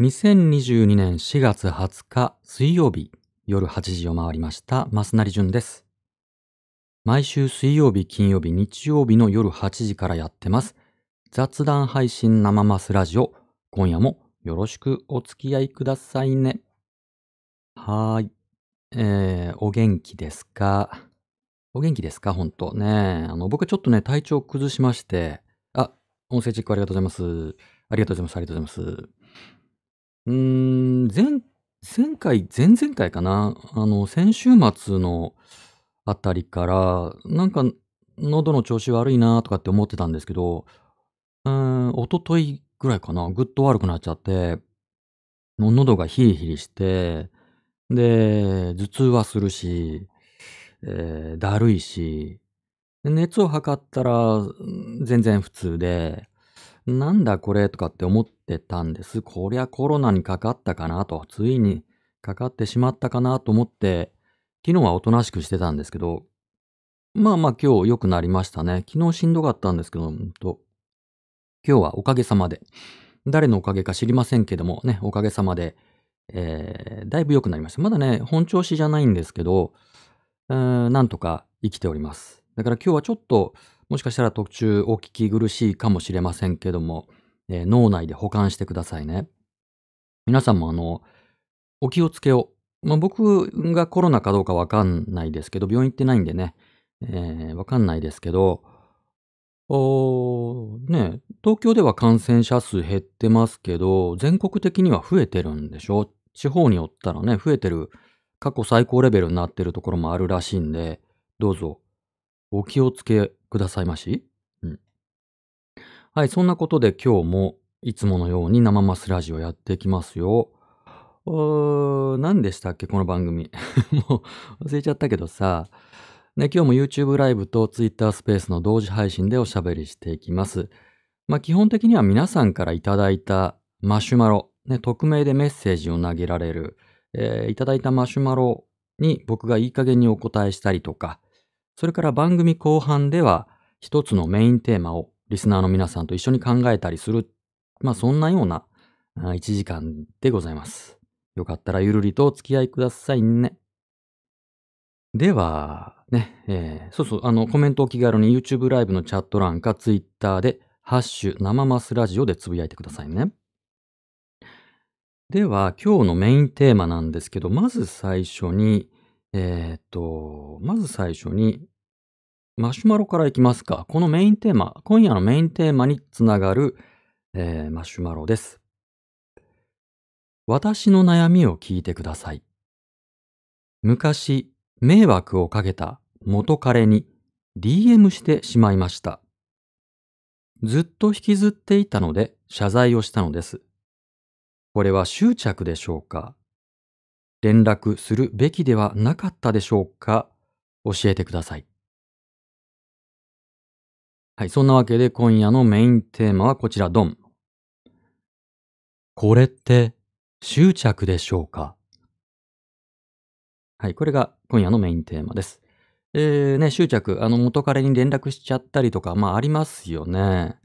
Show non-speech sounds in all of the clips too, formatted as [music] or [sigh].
2022年4月20日水曜日夜8時を回りました増成淳です。毎週水曜日、金曜日、日曜日の夜8時からやってます。雑談配信生マスラジオ。今夜もよろしくお付き合いくださいね。はーい。えー、お元気ですか？お元気ですか？本当ね。あの、僕ちょっとね、体調崩しまして。あ、音声チェックありがとうございます。ありがとうございます。ありがとうございます。うーん、前、前回、前々回かな？あの、先週末のあたりから、なんか、喉の調子悪いなとかって思ってたんですけど、うーん、一昨日ぐらいかな？ぐっと悪くなっちゃって、もう喉がヒリヒリして、で、頭痛はするし、えーだるいし、熱を測ったら、全然普通で、なんだこれとかって思ってたんです。こりゃコロナにかかったかなと、ついにかかってしまったかなと思って、昨日はおとなしくしてたんですけど、まあまあ今日良くなりましたね。昨日しんどかったんですけど、うんと今日はおかげさまで、誰のおかげか知りませんけどもね、おかげさまで、えーだいぶ良くなりました。まだね、本調子じゃないんですけど、うんなんとか生きております。だから今日はちょっと、もしかしたら途中お聞き苦しいかもしれませんけども、えー脳内で保管してくださいね。皆さんもあの、お気をつけを。まあ、僕がコロナかどうかわかんないですけど、病院行ってないんでね、えーわかんないですけど、おね、東京では感染者数減ってますけど、全国的には増えてるんでしょ？地方によったらね、増えてる、過去最高レベルになってるところもあるらしいんで、どうぞ、お気をつけくださいまし？うん。はい、そんなことで今日もいつものように生マスラジオやっていきますよ。おー何でしたっけこの番組。[laughs] もう忘れちゃったけどさ。ね、今日も YouTube ライブと Twitter スペースの同時配信でおしゃべりしていきます。まあ基本的には皆さんからいただいたマシュマロ、ね、匿名でメッセージを投げられる、えーいただいたマシュマロに僕がいい加減にお答えしたりとか、それから番組後半では一つのメインテーマをリスナーの皆さんと一緒に考えたりする、まあそんなようなあ1時間でございます。よかったらゆるりとお付き合いくださいね。では、ね、えーそうそう、あの、コメントお気軽に YouTube ライブのチャット欄か Twitter で、ハッシュ生マスラジオでつぶやいてくださいね。では、今日のメインテーマなんですけど、まず最初に、えーっと、まず最初に、マシュマロからいきますか。このメインテーマ、今夜のメインテーマにつながる、えーマシュマロです。私の悩みを聞いてください。昔、迷惑をかけた元彼に DM してしまいました。ずっと引きずっていたので謝罪をしたのです。これは執着でしょうか？連絡するべきではなかったでしょうか？教えてください。はい、そんなわけで今夜のメインテーマはこちら、ドン。これって執着でしょうか？はい、これが今夜のメインテーマです。えー、ね、執着、あの、元彼に連絡しちゃったりとか、まあ、ありますよね。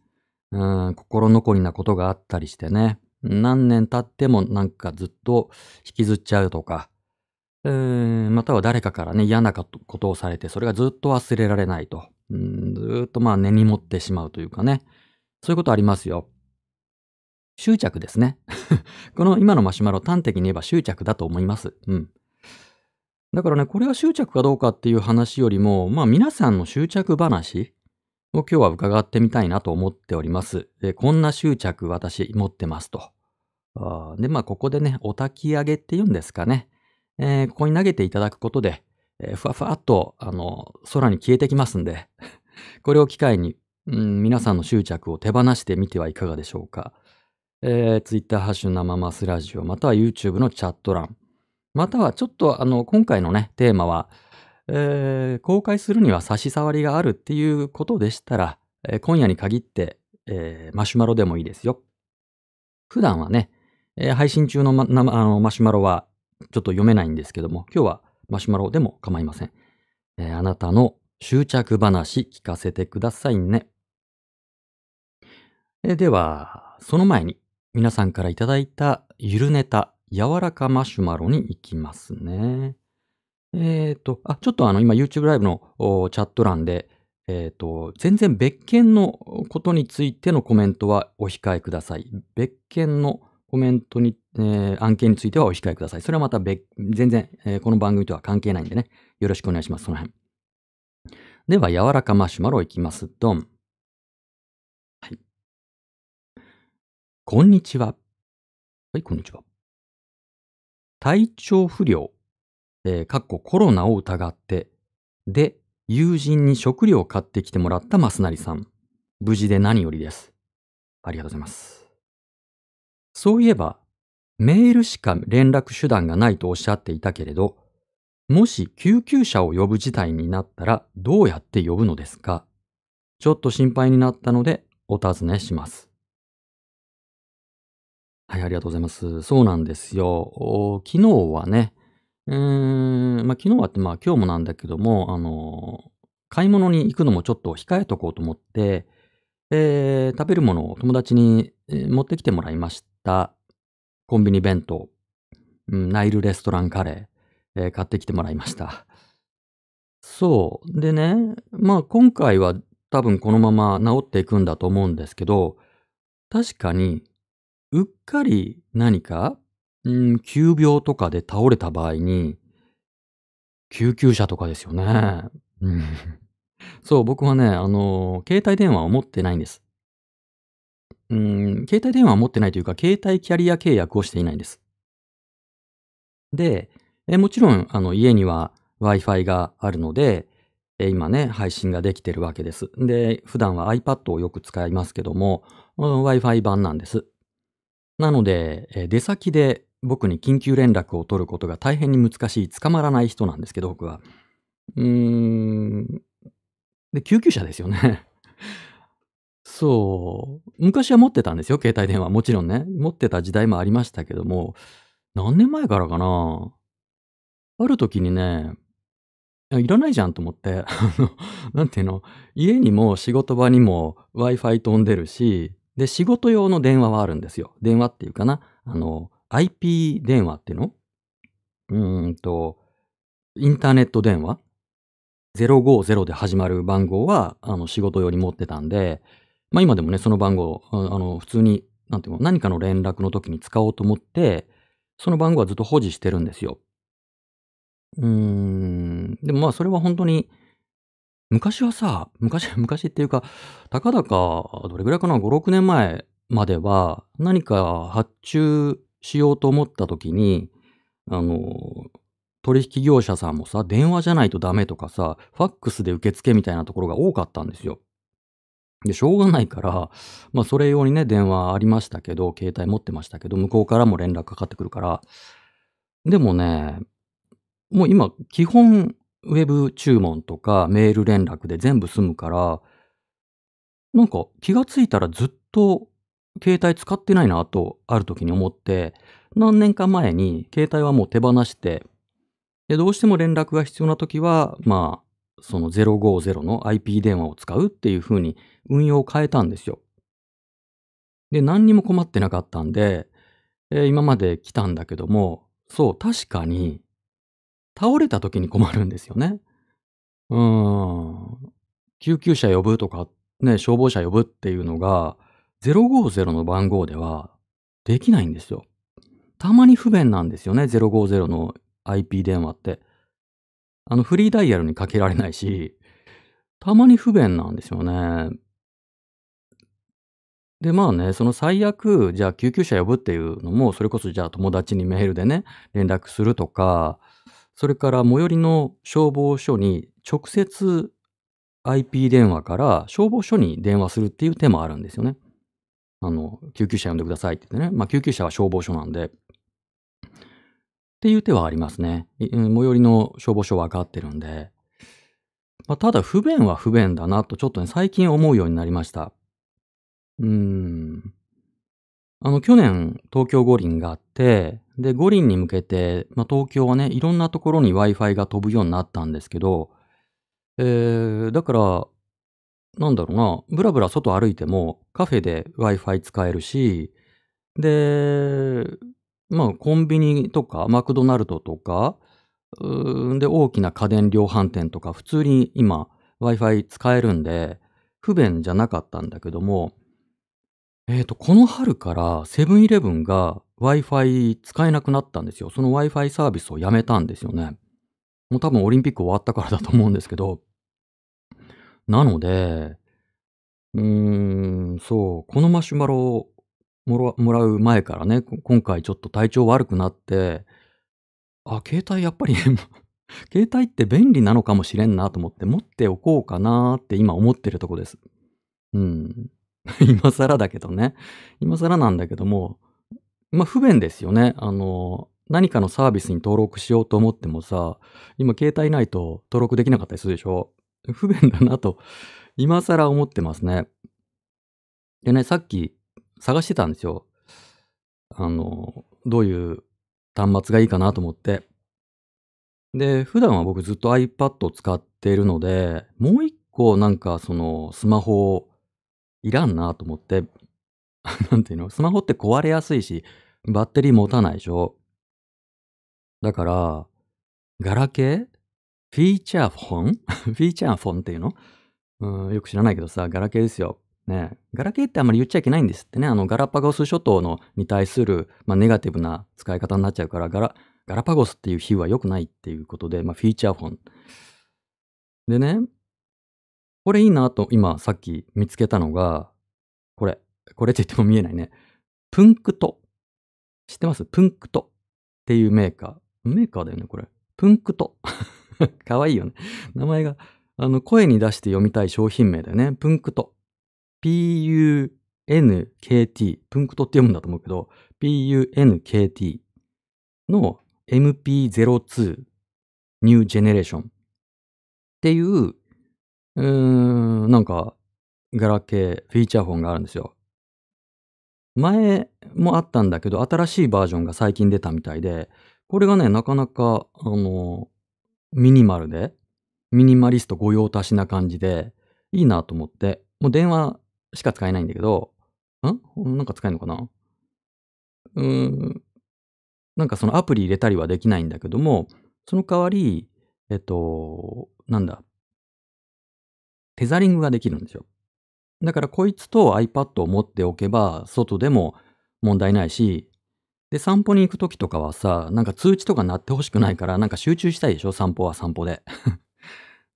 うん、心残りなことがあったりしてね。何年経ってもなんかずっと引きずっちゃうとか、えーまたは誰かからね、嫌なことをされて、それがずっと忘れられないと。うん、ずっとまあ根に持ってしまうというかね。そういうことありますよ。執着ですね。[laughs] この今のマシュマロ端的に言えば執着だと思います。うん。だからね、これが執着かどうかっていう話よりも、まあ皆さんの執着話を今日は伺ってみたいなと思っております。えこんな執着私持ってますと。で、まあここでね、お焚き上げって言うんですかね。えーここに投げていただくことで、えーふわふわっと、あの、空に消えてきますんで、[laughs] これを機会に、うん、皆さんの執着を手放してみてはいかがでしょうか。えー、Twitter ハッシュ生マスラジオ、または YouTube のチャット欄、またはちょっとあの、今回のね、テーマは、えー公開するには差し障りがあるっていうことでしたら、えー今夜に限って、えーマシュマロでもいいですよ。普段はね、えー配信中の,、ま、あのマシュマロはちょっと読めないんですけども、今日はマシュマロでも構いません。えーあなたの執着話聞かせてくださいね。えーでは、その前に皆さんからいただいたゆるネタ、柔らかマシュマロに行きますね。えっ、と、あ、ちょっとあの、今 YouTube ライブのチャット欄で、えっ、と、全然別件のことについてのコメントはお控えください。別件のコメントに、えー案件についてはお控えください。それはまた別、全然、えーこの番組とは関係ないんでね。よろしくお願いします。その辺。では、柔らかマシュマロいきます。ドン。はい。こんにちは。はい、こんにちは。体調不良、えー、かっこコロナを疑って、で、友人に食料を買ってきてもらったマスナリさん。無事で何よりです。ありがとうございます。そういえば、メールしか連絡手段がないとおっしゃっていたけれど、もし救急車を呼ぶ事態になったらどうやって呼ぶのですか？ちょっと心配になったのでお尋ねします。はい、ありがとうございます。そうなんですよ。昨日はね、うーん、まあ、昨日はってまあ今日もなんだけども、あのー買い物に行くのもちょっと控えとこうと思って、えー食べるものを友達に、持ってきてもらいました。コンビニ弁当、うん、ナイルレストランカレー、えー買ってきてもらいました。そう。でね、まあ今回は多分このまま治っていくんだと思うんですけど、確かに、うっかり何か、うん、急病とかで倒れた場合に、救急車とかですよね。[laughs] そう、僕はね、あの、携帯電話を持ってないんです。うん、携帯電話を持ってないというか、携帯キャリア契約をしていないんです。で、えもちろん、あの、家には Wi-Fi があるので、え今ね、配信ができてるわけです。で、普段は iPad をよく使いますけども、Wi-Fi 版なんです。なので、え出先で僕に緊急連絡を取ることが大変に難しい、捕まらない人なんですけど、僕は。うーん。で、救急車ですよね。そう。昔は持ってたんですよ、携帯電話。もちろんね。持ってた時代もありましたけども、何年前からかな？ある時にね、いいらないじゃんと思って、[laughs] あの、なんていうの、家にも仕事場にも Wi-Fi 飛んでるし、で、仕事用の電話はあるんですよ。電話っていうかな。あの、IP 電話っていうの？うーんと、インターネット電話？050で始まる番号は、あの、仕事用に持ってたんで、まあ今でもね、その番号、あの、普通に、なんていうの、何かの連絡の時に使おうと思って、その番号はずっと保持してるんですよ。うーん。でもまあそれは本当に、昔はさ、昔、[laughs] 昔っていうか、たかだか、どれぐらいかな、5、6年前までは、何か発注しようと思った時に、あの、取引業者さんもさ、電話じゃないとダメとかさ、ファックスで受付みたいなところが多かったんですよ。で、しょうがないから、まあそれ用にね、電話ありましたけど、携帯持ってましたけど、向こうからも連絡かかってくるから、でもね、もう今、基本、ウェブ注文とかメール連絡で全部済むから、なんか気がついたらずっと携帯使ってないなと、ある時に思って、何年か前に携帯はもう手放して、で、どうしても連絡が必要な時は、まあ、その050の IP 電話を使うっていう風に運用を変えたんですよ。で、何にも困ってなかったんで、えー今まで来たんだけども、そう、確かに、倒れた時に困るんですよね。うーん。救急車呼ぶとか、ね、消防車呼ぶっていうのが、050の番号ではできないんですよ。たまに不便なんですよね、050の IP 電話って。あの、フリーダイヤルにかけられないし、たまに不便なんですよね。で、まあね、その最悪、じゃあ救急車呼ぶっていうのも、それこそじゃあ友達にメールでね、連絡するとか、それから最寄りの消防署に直接 IP 電話から消防署に電話するっていう手もあるんですよね。あの、救急車呼んでくださいって言ってね。まあ救急車は消防署なんで。っていう手はありますね。最寄りの消防署は分かってるんで。まあ、ただ不便は不便だなとちょっとね、最近思うようになりました。うーん。あの、去年、東京五輪があって、で、五輪に向けて、まあ、東京はね、いろんなところに Wi-Fi が飛ぶようになったんですけど、えー、だから、なんだろうな、ブラブラ外歩いてもカフェで Wi-Fi 使えるし、で、まあ、コンビニとか、マクドナルドとか、うんで、大きな家電量販店とか、普通に今、Wi-Fi 使えるんで、不便じゃなかったんだけども、えっ、と、この春からセブンイレブンが Wi-Fi 使えなくなったんですよ。その Wi-Fi サービスをやめたんですよね。もう多分オリンピック終わったからだと思うんですけど。なので、うーん、そう、このマシュマロもらう前からね、今回ちょっと体調悪くなって、あ、携帯やっぱり [laughs] 携帯って便利なのかもしれんなと思って持っておこうかなって今思ってるとこです。うん。[laughs] 今更だけどね。今更なんだけども、まあ、不便ですよね。あの、何かのサービスに登録しようと思ってもさ、今携帯ないと登録できなかったりするでしょ？不便だなと、今更思ってますね。でね、さっき探してたんですよ。あの、どういう端末がいいかなと思って。で、普段は僕ずっと iPad を使っているので、もう一個なんかそのスマホいらんなと思って、[laughs] なんていうの、スマホって壊れやすいし、バッテリー持たないでしょ？だから、ガラケー？フィーチャーフォン？[laughs] フィーチャーフォンっていうの？うん、よく知らないけどさ、ガラケーですよ。ねガラケーってあんまり言っちゃいけないんですってね。あの、ガラパゴス諸島のに対する、まあ、ネガティブな使い方になっちゃうから、ガラ、ガラパゴスっていう比喩は良くないっていうことで、まあ、フィーチャーフォン。でね、これいいなと今さっき見つけたのが、これ。これって言っても見えないね。プンクト。知ってます？プンクトっていうメーカー。メーカーだよね、これ。プンクト。かわいいよね。名前が、あの、声に出して読みたい商品名だよね。プンクト。P-U-N-K-T。プンクトって読むんだと思うけど、P-U-N-K-T の MP02 New Generation っていう、うーん、なんか、ガラケー、フィーチャーフォンがあるんですよ。前もあったんだけど、新しいバージョンが最近出たみたいで、これがね、なかなか、あの、ミニマルで、ミニマリスト御用達な感じで、いいなと思って、もう電話しか使えないんだけど、ん？なんか使えるのかな？うーん。なんかそのアプリ入れたりはできないんだけども、その代わり、えっと、なんだ？テザリングができるんですよ。だからこいつと iPad を持っておけば、外でも問題ないし、で、散歩に行くときとかはさ、なんか通知とか鳴ってほしくないから、なんか集中したいでしょ？散歩は散歩で。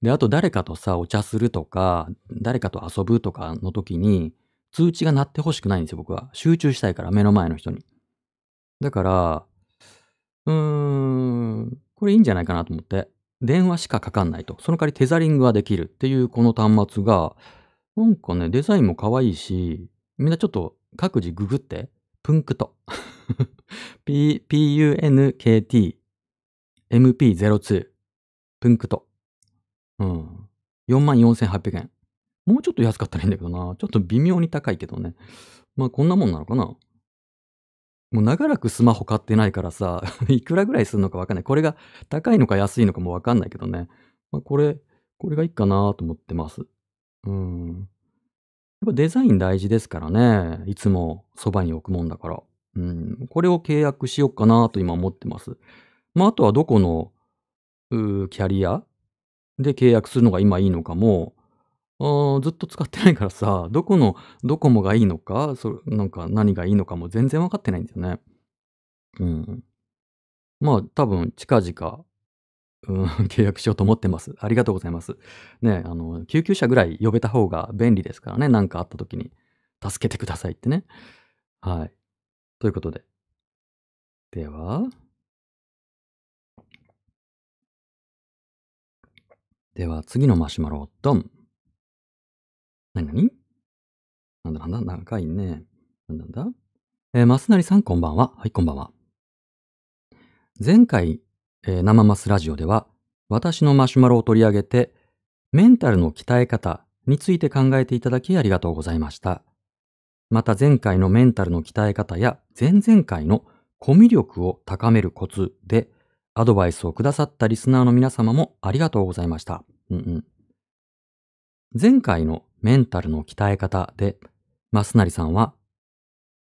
で、あと誰かとさ、お茶するとか、誰かと遊ぶとかの時に、通知が鳴ってほしくないんですよ、僕は。集中したいから、目の前の人に。だから、うーん、これいいんじゃないかなと思って。電話しかかかんないと。その代わりテザリングができるっていうこの端末が、なんかね、デザインも可愛いし、みんなちょっと各自ググって、プンクト。[laughs] P、P-U-N-K-T、MP02、プンクト。うん。44,800円。もうちょっと安かったらいいんだけどな。ちょっと微妙に高いけどね。まあこんなもんなのかな。もう長らくスマホ買ってないからさ、[laughs] いくらぐらいするのかわかんない。これが高いのか安いのかもわかんないけどね。まあこれ、これがいいかなと思ってます。うん。やっぱデザイン大事ですからね。いつもそばに置くもんだから。うん。これを契約しようかなと今思ってます。まああとはどこの、うキャリアで契約するのが今いいのかも、ずっと使ってないからさ、どこのドコモがいいのか、そなんか何がいいのかも全然わかってないんですよね。うん。まあ多分近々、うん、[laughs] 契約しようと思ってます。ありがとうございます。ね、あの、救急車ぐらい呼べた方が便利ですからね。なんかあった時に助けてくださいってね。はい。ということで。では。では次のマシュマロ、ドン。なになになんだ？なんだ長いね。なんだなんだ？えー、マスナリさんこんばんは。はい、こんばんは。前回、えー生マスラジオでは、私のマシュマロを取り上げて、メンタルの鍛え方について考えていただきありがとうございました。また前回のメンタルの鍛え方や前々回のコミュ力を高めるコツでアドバイスをくださったリスナーの皆様もありがとうございました。うんうん。前回のメンタルの鍛え方で、マスナリさんは、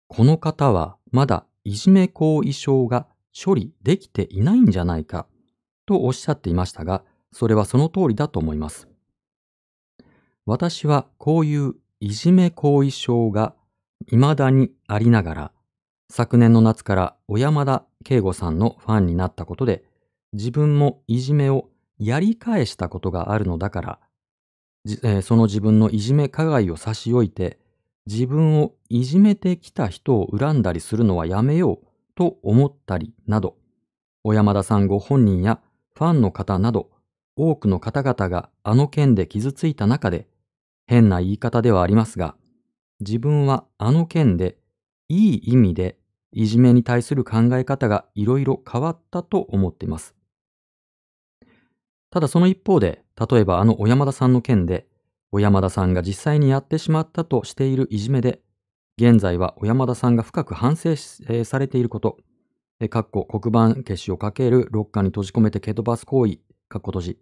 この方はまだいじめ後遺症が処理できていないんじゃないかとおっしゃっていましたが、それはその通りだと思います。私はこういういじめ後遺症が未だにありながら、昨年の夏から小山田圭吾さんのファンになったことで、自分もいじめをやり返したことがあるのだから、えー、その自分のいじめ加害を差し置いて、自分をいじめてきた人を恨んだりするのはやめようと思ったりなど、小山田さんご本人やファンの方など、多くの方々があの件で傷ついた中で、変な言い方ではありますが、自分はあの件でいい意味でいじめに対する考え方がいろいろ変わったと思っています。ただその一方で、例えばあの小山田さんの件で、小山田さんが実際にやってしまったとしているいじめで、現在は小山田さんが深く反省、えー、されていること、えー、かっこ黒板消しをかけるロッカーに閉じ込めて蹴飛ばす行為、かっこ閉じ、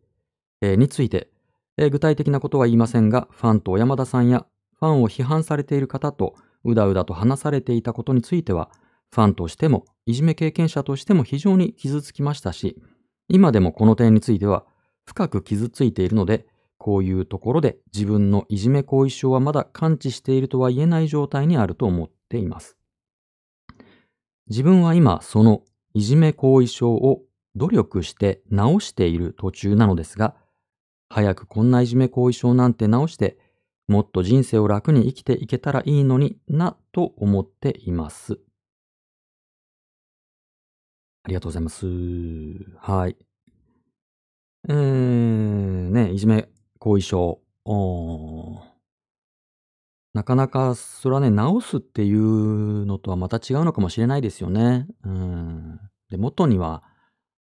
えー、について、えー、具体的なことは言いませんが、ファンと小山田さんやファンを批判されている方とうだうだと話されていたことについては、ファンとしても、いじめ経験者としても非常に傷つきましたし、今でもこの点については深く傷ついているので、こういうところで自分のいじめ後遺症はまだ感知しているとは言えない状態にあると思っています。自分は今そのいじめ後遺症を努力して治している途中なのですが、早くこんないじめ後遺症なんて治して、もっと人生を楽に生きていけたらいいのになと思っています。ありがとうございます。はい。えー、ね、いじめ後遺症。なかなかそれはね、治すっていうのとはまた違うのかもしれないですよね。うん。で、元には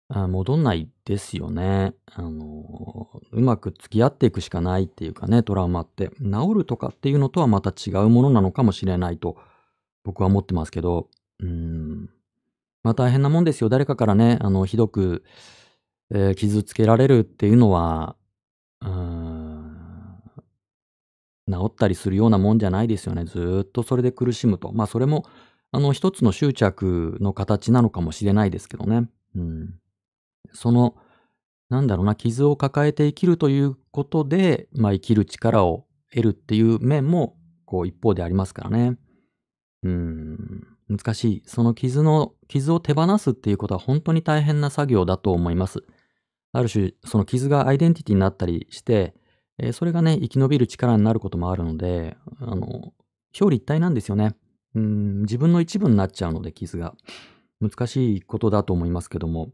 戻んないですよね。あの、うまく付き合っていくしかないっていうかね、トラウマって。治るとかっていうのとはまた違うものなのかもしれないと僕は思ってますけど、うん。まあ大変なもんですよ。誰かからね、あの、ひどく、えー、傷つけられるっていうのは、うん、治ったりするようなもんじゃないですよね。ずっとそれで苦しむと。まあそれも、あの一つの執着の形なのかもしれないですけどね。うん。その、なんだろうな、傷を抱えて生きるということで、まあ生きる力を得るっていう面も、こう一方でありますからね。うん、難しい。その傷の、傷を手放すっていうことは本当に大変な作業だと思います。ある種、その傷がアイデンティティになったりして、えー、それがね、生き延びる力になることもあるので、あの、表裏一体なんですよね。うん、自分の一部になっちゃうので、傷が。難しいことだと思いますけども。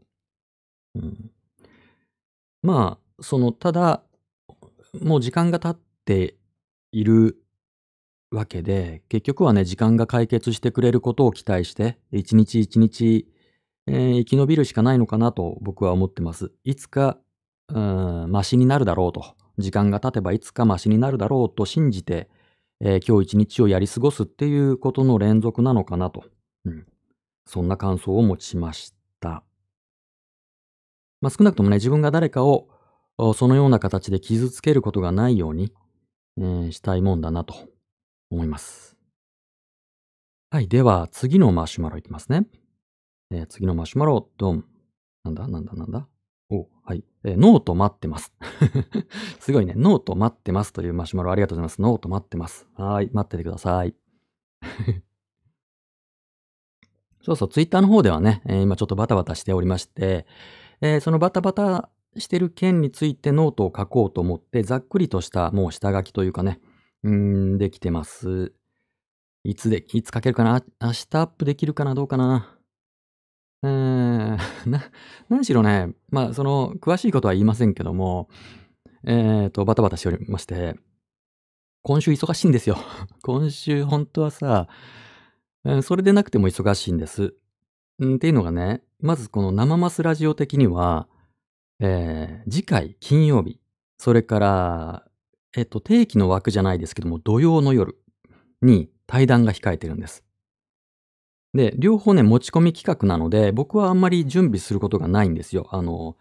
うん、まあ、その、ただ、もう時間が経っているわけで、結局はね、時間が解決してくれることを期待して、一日一日えー、生き延びるしかないのかなと僕は思ってます。いつか、うん、マシになるだろうと。時間が経てばいつかマシになるだろうと信じて、えー、今日一日をやり過ごすっていうことの連続なのかなと。うん。そんな感想を持ちました。まあ、少なくともね、自分が誰かをそのような形で傷つけることがないように、えー、したいもんだなと思います。はい。では、次のマシュマロいきますね。えー、次のマシュマロ、ドン。なんだ？なんだ？なんだ？お、はい。えー、ノート待ってます。[laughs] すごいね。ノート待ってますというマシュマロありがとうございます。ノート待ってます。はい。待っててください。[laughs] そうそう、ツイッターの方ではね、えー、今ちょっとバタバタしておりまして、えー、そのバタバタしてる件についてノートを書こうと思って、ざっくりとしたもう下書きというかね、うん、できてます。いつで、いつ書けるかな？明日アップできるかな？どうかな？えー、[laughs] な、何しろね、まあ、その、詳しいことは言いませんけども、えっ、ー、と、バタバタしておりまして、今週忙しいんですよ。[laughs] 今週本当はさ、それでなくても忙しいんです。っていうのがね、まずこの生マスラジオ的には、えー、次回金曜日、それから、えっ、と、定期の枠じゃないですけども、土曜の夜に対談が控えてるんです。で、両方ね、持ち込み企画なので、僕はあんまり準備することがないんですよ。あの、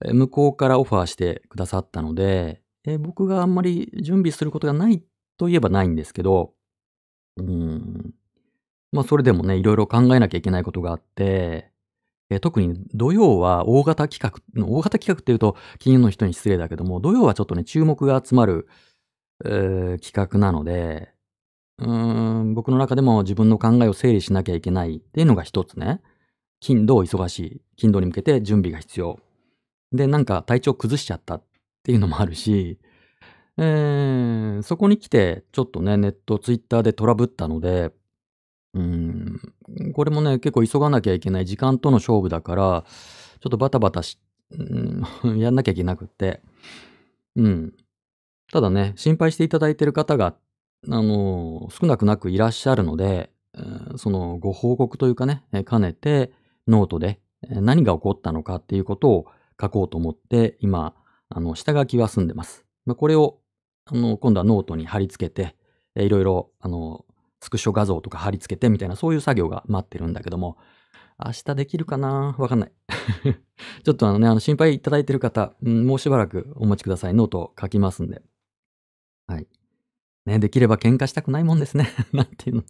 向こうからオファーしてくださったので、え僕があんまり準備することがないといえばないんですけど、うん。まあそれでもね、いろいろ考えなきゃいけないことがあって、え特に土曜は大型企画、大型企画っていうと金融の人に失礼だけども、土曜はちょっとね、注目が集まる、えー、企画なので、うん、僕の中でも自分の考えを整理しなきゃいけないっていうのが一つね。金土忙しい。金土に向けて準備が必要。で、なんか体調崩しちゃったっていうのもあるし、えー、そこに来て、ちょっとね、ネット、ツイッターでトラブったので、うん、これもね、結構急がなきゃいけない時間との勝負だから、ちょっとバタバタし、うん、[laughs] やんなきゃいけなくって。うん。ただね、心配していただいている方が、あの、少なくなくいらっしゃるので、そのご報告というかね、兼ねてノートで何が起こったのかっていうことを書こうと思って、今、あの、下書きは済んでます。これを、あの、今度はノートに貼り付けて、いろいろ、あの、スクショ画像とか貼り付けてみたいな、そういう作業が待ってるんだけども、明日できるかなわかんない。ちょっとあのね、あの心配いただいてる方、うん、もうしばらくお待ちください。ノート書きますんで。はい。ね、できれば喧嘩したくないもんですね。なんていうの、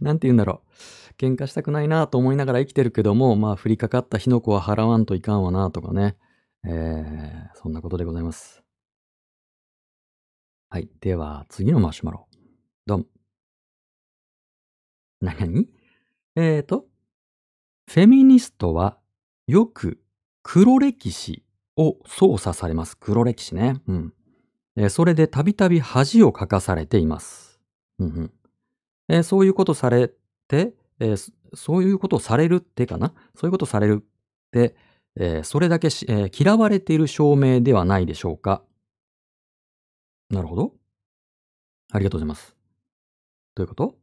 なんて言うんだろう。喧嘩したくないなと思いながら生きてるけども、まあ、降りかかった火の粉は払わんといかんわなとかね。えー、そんなことでございます。はい。では、次のマシュマロ。どん。[laughs] なにえーと、フェミニストはよく黒歴史を操作されます。黒歴史ね。うん。えー、それでたびたび恥をかかされています。うんうんえー、そういうことされて、えー、そういうことをされるってかな？そういうことされるって、えー、それだけ、えー、嫌われている証明ではないでしょうか？なるほど。ありがとうございます。どういうこと？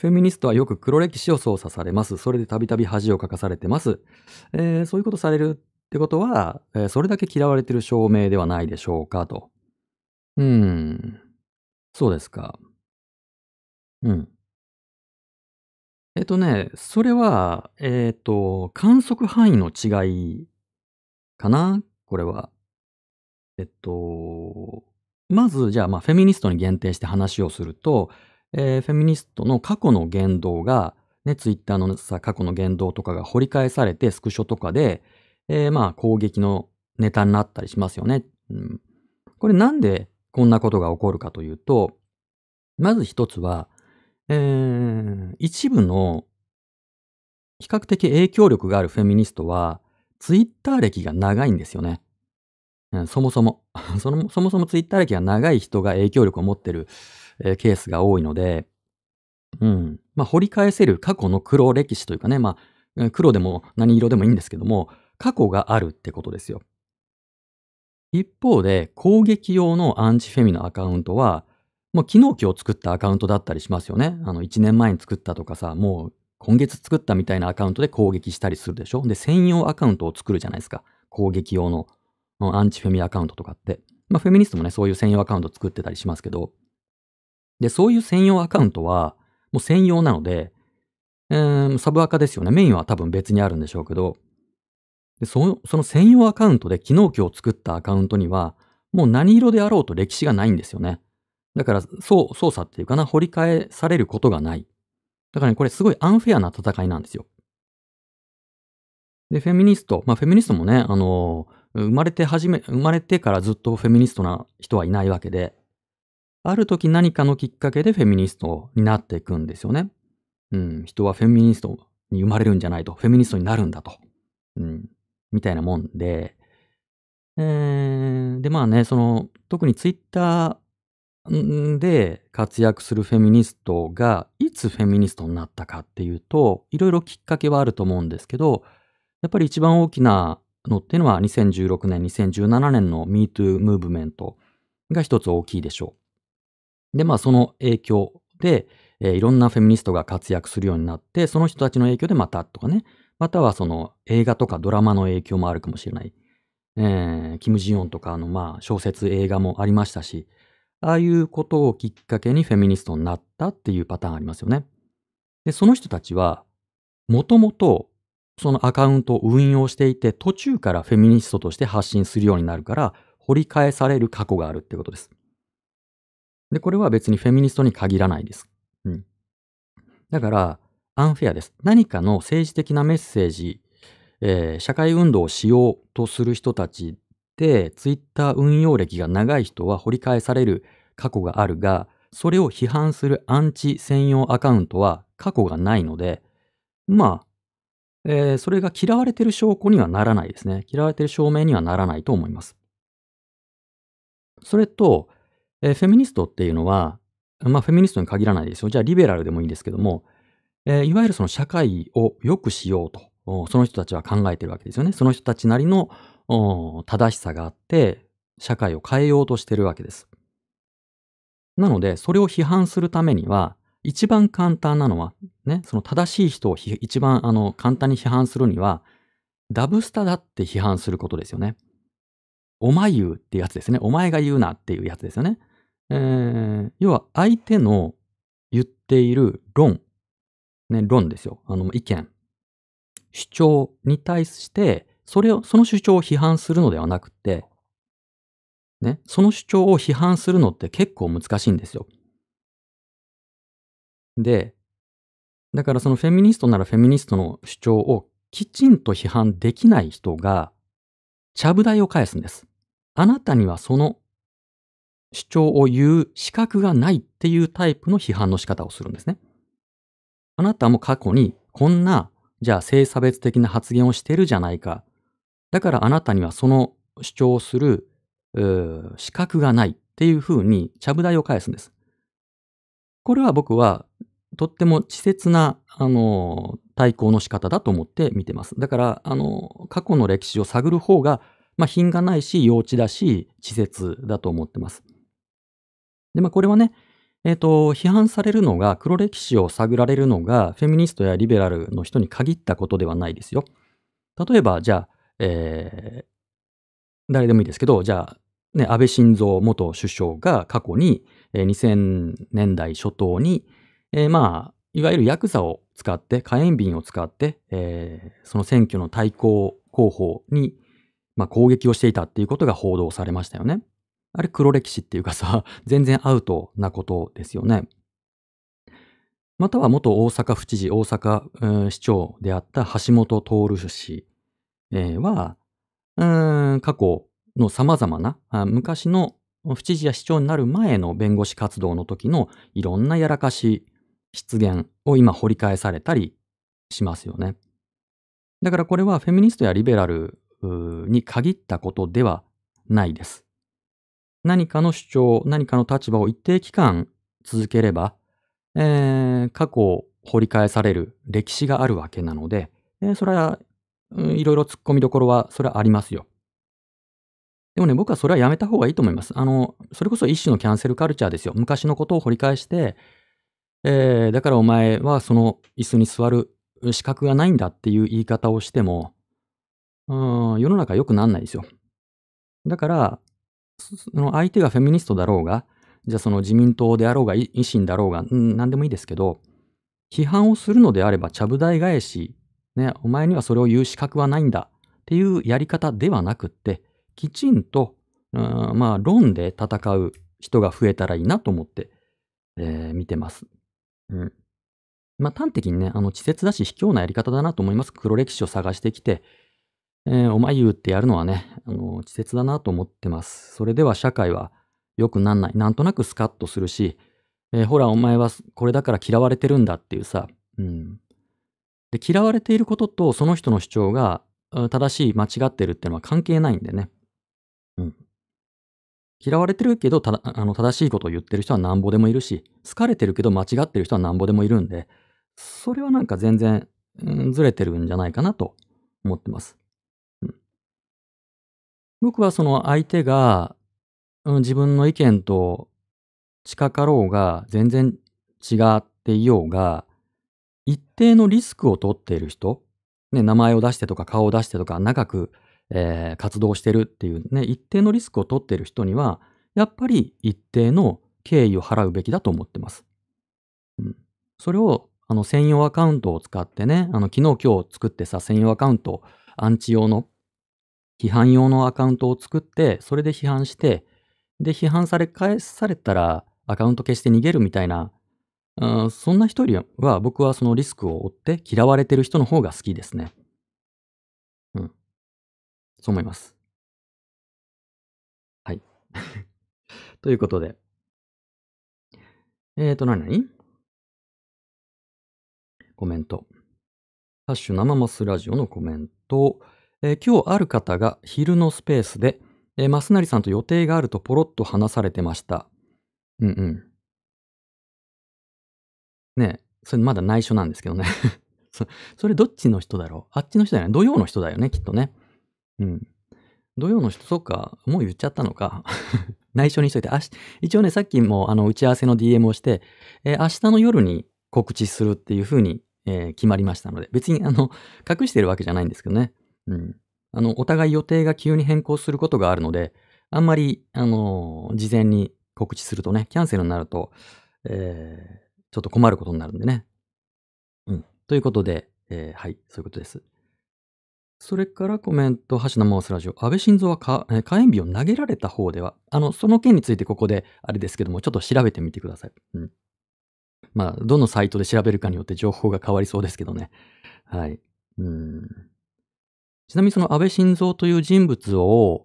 フェミニストはよく黒歴史を操作されます。それでたびたび恥をかかされてます。えー、そういうことされるってことは、えー、それだけ嫌われてる証明ではないでしょうかと。うーん。そうですか。うん。えっとね、それは、えっと、観測範囲の違いかな？これは。えっと、まず、じゃあ、まあ、フェミニストに限定して話をすると、えー、フェミニストの過去の言動が、ね、ツイッターのさ、過去の言動とかが掘り返されて、スクショとかで、えー、まあ、攻撃のネタになったりしますよね。うん、これなんでこんなことが起こるかというと、まず一つは、えー、一部の比較的影響力があるフェミニストは、ツイッター歴が長いんですよね。うん、そもそも [laughs] その。そもそもツイッター歴が長い人が影響力を持ってる、え、ケースが多いので、うん。まあ、掘り返せる過去の黒歴史というかね、まあ、黒でも何色でもいいんですけども、過去があるってことですよ。一方で、攻撃用のアンチフェミのアカウントは、もう昨日今日作ったアカウントだったりしますよね。あの、1年前に作ったとかさ、もう今月作ったみたいなアカウントで攻撃したりするでしょで、専用アカウントを作るじゃないですか。攻撃用のアンチフェミアカウントとかって。まあ、フェミニストもね、そういう専用アカウント作ってたりしますけど。で、そういう専用アカウントは、もう専用なので、えー、サブアカですよね。メインは多分別にあるんでしょうけど、でそのその専用アカウントで昨日今日作ったアカウントには、もう何色であろうと歴史がないんですよね。だから、そう、操作っていうかな、掘り返されることがない。だからね、これすごいアンフェアな戦いなんですよ。で、フェミニスト、まあフェミニストもね、あの、生まれて始め、生まれてからずっとフェミニストな人はいないわけで、ある時何かのきっかけでフェミニストになっていくんですよね。うん、人はフェミニストに生まれるんじゃないと、フェミニストになるんだと。うん、みたいなもんで、えー、で、まあね、その、特にツイッターで活躍するフェミニストがいつフェミニストになったかっていうと、いろいろきっかけはあると思うんですけど、やっぱり一番大きなのっていうのは2016年、2017年の MeToo ムーブメントが一つ大きいでしょう。で、まあその影響で、えー、いろんなフェミニストが活躍するようになって、その人たちの影響でまたとかね、またはその映画とかドラマの影響もあるかもしれない。えー、キム・ジヨンとかのまあ小説、映画もありましたし、ああいうことをきっかけにフェミニストになったっていうパターンありますよね。で、その人たちは、もともとそのアカウントを運用していて、途中からフェミニストとして発信するようになるから、掘り返される過去があるってことです。で、これは別にフェミニストに限らないです。うん。だから、アンフェアです。何かの政治的なメッセージ、えー社会運動をしようとする人たちで、ツイッター運用歴が長い人は掘り返される過去があるが、それを批判するアンチ専用アカウントは過去がないので、まあ、えーそれが嫌われてる証拠にはならないですね。嫌われてる証明にはならないと思います。それと、えーフェミニストっていうのは、まあ、フェミニストに限らないですよ。じゃあ、リベラルでもいいんですけども、えーいわゆるその社会を良くしようと、その人たちは考えてるわけですよね。その人たちなりの正しさがあって、社会を変えようとしてるわけです。なので、それを批判するためには、一番簡単なのは、ね、その正しい人を一番あの簡単に批判するには、ダブスタだって批判することですよね。お前言うってやつですね。お前が言うなっていうやつですよね。えー要は相手の言っている論、ね、論ですよ。あの意見、主張に対して、それを、その主張を批判するのではなくて、ね、その主張を批判するのって結構難しいんですよ。で、だからそのフェミニストならフェミニストの主張をきちんと批判できない人が、ちゃぶ台を返すんです。あなたにはその主張を言う資格がないっていうタイプの批判の仕方をするんですね。あなたも過去にこんな、じゃあ性差別的な発言をしてるじゃないか。だからあなたにはその主張をする資格がないっていうふうにちゃぶ台を返すんです。これは僕はとっても稚拙な、あの、対抗の仕方だと思って見てます。だから、あの、過去の歴史を探る方が、まあ、品がないし、幼稚だし、稚拙だと思ってます。で、まあ、これはね、えっ、と、批判されるのが、黒歴史を探られるのが、フェミニストやリベラルの人に限ったことではないですよ。例えば、じゃあ、えー誰でもいいですけど、じゃあ、ね、安倍晋三元首相が過去に、えー2000年代初頭に、えーまあ、いわゆるヤクザを使って、火炎瓶を使って、えーその選挙の対抗候補に、まあ、攻撃をしていたっていうことが報道されましたよね。あれ黒歴史っていうかさ、[laughs] 全然アウトなことですよね。または元大阪府知事、大阪、市長であった橋本徹氏、は、過去の様々な、昔の府知事や市長になる前の弁護士活動の時のいろんなやらかし失言を今掘り返されたりしますよね。だからこれはフェミニストやリベラルに限ったことではないです。何かの主張、何かの立場を一定期間続ければ、えー過去を掘り返される歴史があるわけなので、えーそれは、うんいろいろ突っ込みどころは、それはありますよ。でもね、僕はそれはやめた方がいいと思います。あの、それこそ一種のキャンセルカルチャーですよ。昔のことを掘り返して、えーだからお前はその椅子に座る資格がないんだっていう言い方をしても、うん世の中良くなんないですよ。だから、その相手がフェミニストだろうが、じゃあその自民党であろうが、維新だろうが、うん、何でもいいですけど、批判をするのであれば、ちゃぶ台返し、ね、お前にはそれを言う資格はないんだっていうやり方ではなくって、きちんと、うんまあ、論で戦う人が増えたらいいなと思って、えー見てます。うん。まあ、端的にね、あの、稚拙だし、卑怯なやり方だなと思います。黒歴史を探してきて、えーお前言うってやるのはね、あの、稚拙だなと思ってます。それでは社会は良くなんない。なんとなくスカッとするし、えーほら、お前はこれだから嫌われてるんだっていうさ、うん。で、嫌われていることとその人の主張が正しい、間違ってるってのは関係ないんでね。うん。嫌われてるけどただあの正しいことを言ってる人はなんぼでもいるし、好かれてるけど間違ってる人はなんぼでもいるんで、それはなんか全然、うんずれてるんじゃないかなと思ってます。僕はその相手が、うん自分の意見と近かろうが全然違っていようが、一定のリスクを取っている人、ね、名前を出してとか顔を出してとか長く、えー活動してるっていうね、一定のリスクを取っている人には、やっぱり一定の敬意を払うべきだと思ってます。うん、それをあの専用アカウントを使ってね、あの昨日今日作ってさ、専用アカウント、アンチ用の、批判用のアカウントを作って、それで批判して、で、批判され返されたらアカウント消して逃げるみたいな、あーそんな人よりは僕はそのリスクを負って嫌われてる人の方が好きですね。うん。そう思います。はい。[laughs] ということで。えーと、何？々コメント。ハッシュ生マスラジオのコメント。えー今日ある方が昼のスペースで、えー、マスナリさんと予定があるとポロッと話されてました。うんうん。ねえ、それまだ内緒なんですけどね。[laughs] そそれどっちの人だろう？あっちの人だよね。土曜の人だよね、きっとね。うん。土曜の人、そっか、もう言っちゃったのか。[laughs] 内緒にしといて、あし一応ね、さっきもあの打ち合わせの DM をして、えー明日の夜に告知するっていう風に、えー決まりましたので、別にあの、隠してるわけじゃないんですけどね。うん。あの、お互い予定が急に変更することがあるので、あんまり、あの事前に告知するとね、キャンセルになると、えーちょっと困ることになるんでね。うん。ということで、えーはい、そういうことです。それからコメント、橋野マウスラジオ。安倍晋三はかえ火炎瓶を投げられた方では、あの、その件についてここで、あれですけども、ちょっと調べてみてください。うん。まあ、どのサイトで調べるかによって情報が変わりそうですけどね。はい。うん。ちなみにその安倍晋三という人物を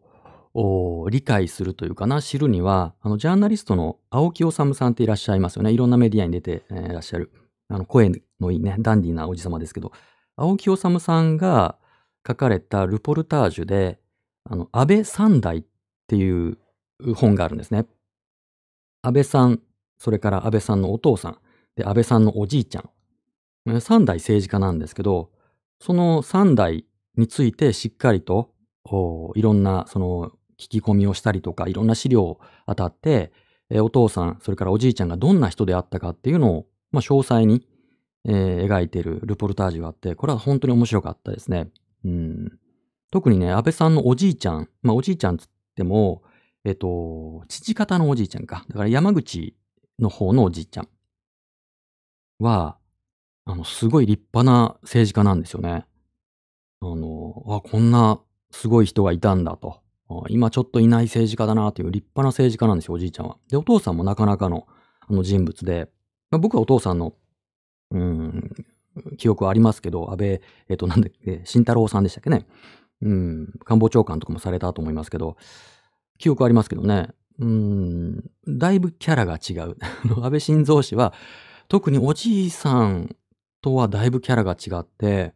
理解するというかな、知るには、あの、ジャーナリストの青木治さんっていらっしゃいますよね。いろんなメディアに出て、えーいらっしゃる。あの、声のいいね、ダンディーなおじさまですけど、青木治さんが書かれたルポルタージュで、あの、安倍三代っていう本があるんですね。安倍さん、それから安倍さんのお父さん、で、安倍さんのおじいちゃん。三代政治家なんですけど、その三代についてしっかりと、いろんな、その、聞き込みをしたりとか、いろんな資料を当たって、えーお父さん、それからおじいちゃんがどんな人であったかっていうのを、まあ、詳細に、えー描いているルポルタージュがあって、これは本当に面白かったですね。うん。特にね、安倍さんのおじいちゃん、まあ、おじいちゃんつっても、えっと、父方のおじいちゃんか。だから山口の方のおじいちゃんは、あの、すごい立派な政治家なんですよね。あの、あ、こんなすごい人がいたんだと。今ちょっといない政治家だなという立派な政治家なんですよ、おじいちゃんは。で、お父さんもなかなかのあの人物で、まあ、僕はお父さんの、うん、記憶はありますけど、安倍、えっと、なんだっけ、慎太郎さんでしたっけね。うん、官房長官とかもされたと思いますけど、記憶ありますけどね。うん、だいぶキャラが違う。[laughs] 安倍晋三氏は、特におじいさんとはだいぶキャラが違って、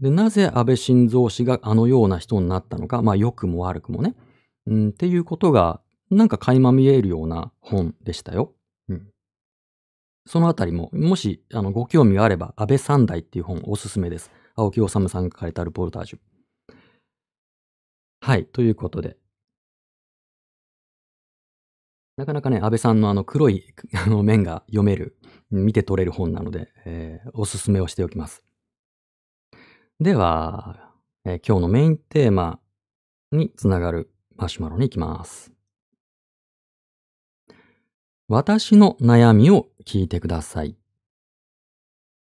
で、なぜ安倍晋三氏があのような人になったのか、まあ良くも悪くもね、うん、っていうことが、なんか垣間見えるような本でしたよ。うん。そのあたりも、もし、あの、ご興味があれば、安倍三代っていう本おすすめです。青木治さんが書かれたルポルタージュ。はい、ということで。なかなかね、安倍さんのあの黒いあの面が読める、見て取れる本なので、えーおすすめをしておきます。では、えー今日のメインテーマにつながるマシュマロに行きます。私の悩みを聞いてください。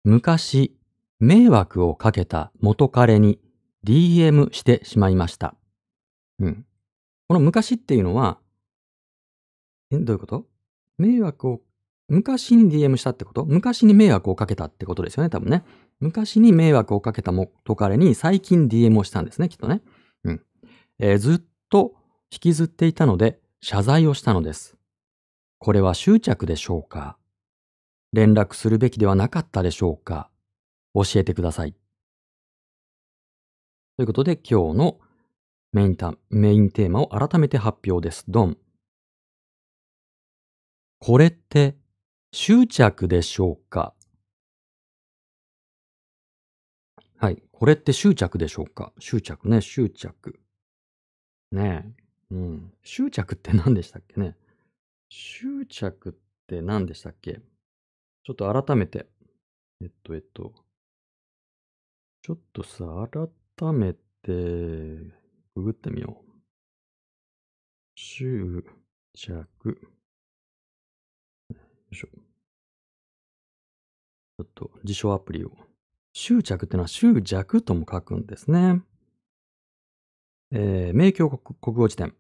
昔、迷惑をかけた元彼に DM してしまいました。うん。この昔っていうのは、え、どういうこと？迷惑を、昔に DM したってこと？昔に迷惑をかけたってことですよね、多分ね。昔に迷惑をかけた元彼に最近 DM をしたんですね、きっとね。うん。えーずっと引きずっていたので謝罪をしたのです。これは執着でしょうか？連絡するべきではなかったでしょうか？教えてください。ということで今日のメインタメインテーマを改めて発表です。ドン。これって執着でしょうか？はい。これって執着でしょうか？執着ね、執着。ねえ。うん。執着って何でしたっけね？執着って何でしたっけ？ちょっと改めて。えっと、えっと。ちょっとさ、改めて、ググってみよう。執着。ょ。ちょっと辞書アプリを。執着ってのは執着とも書くんですね。えー、明教国国語辞典。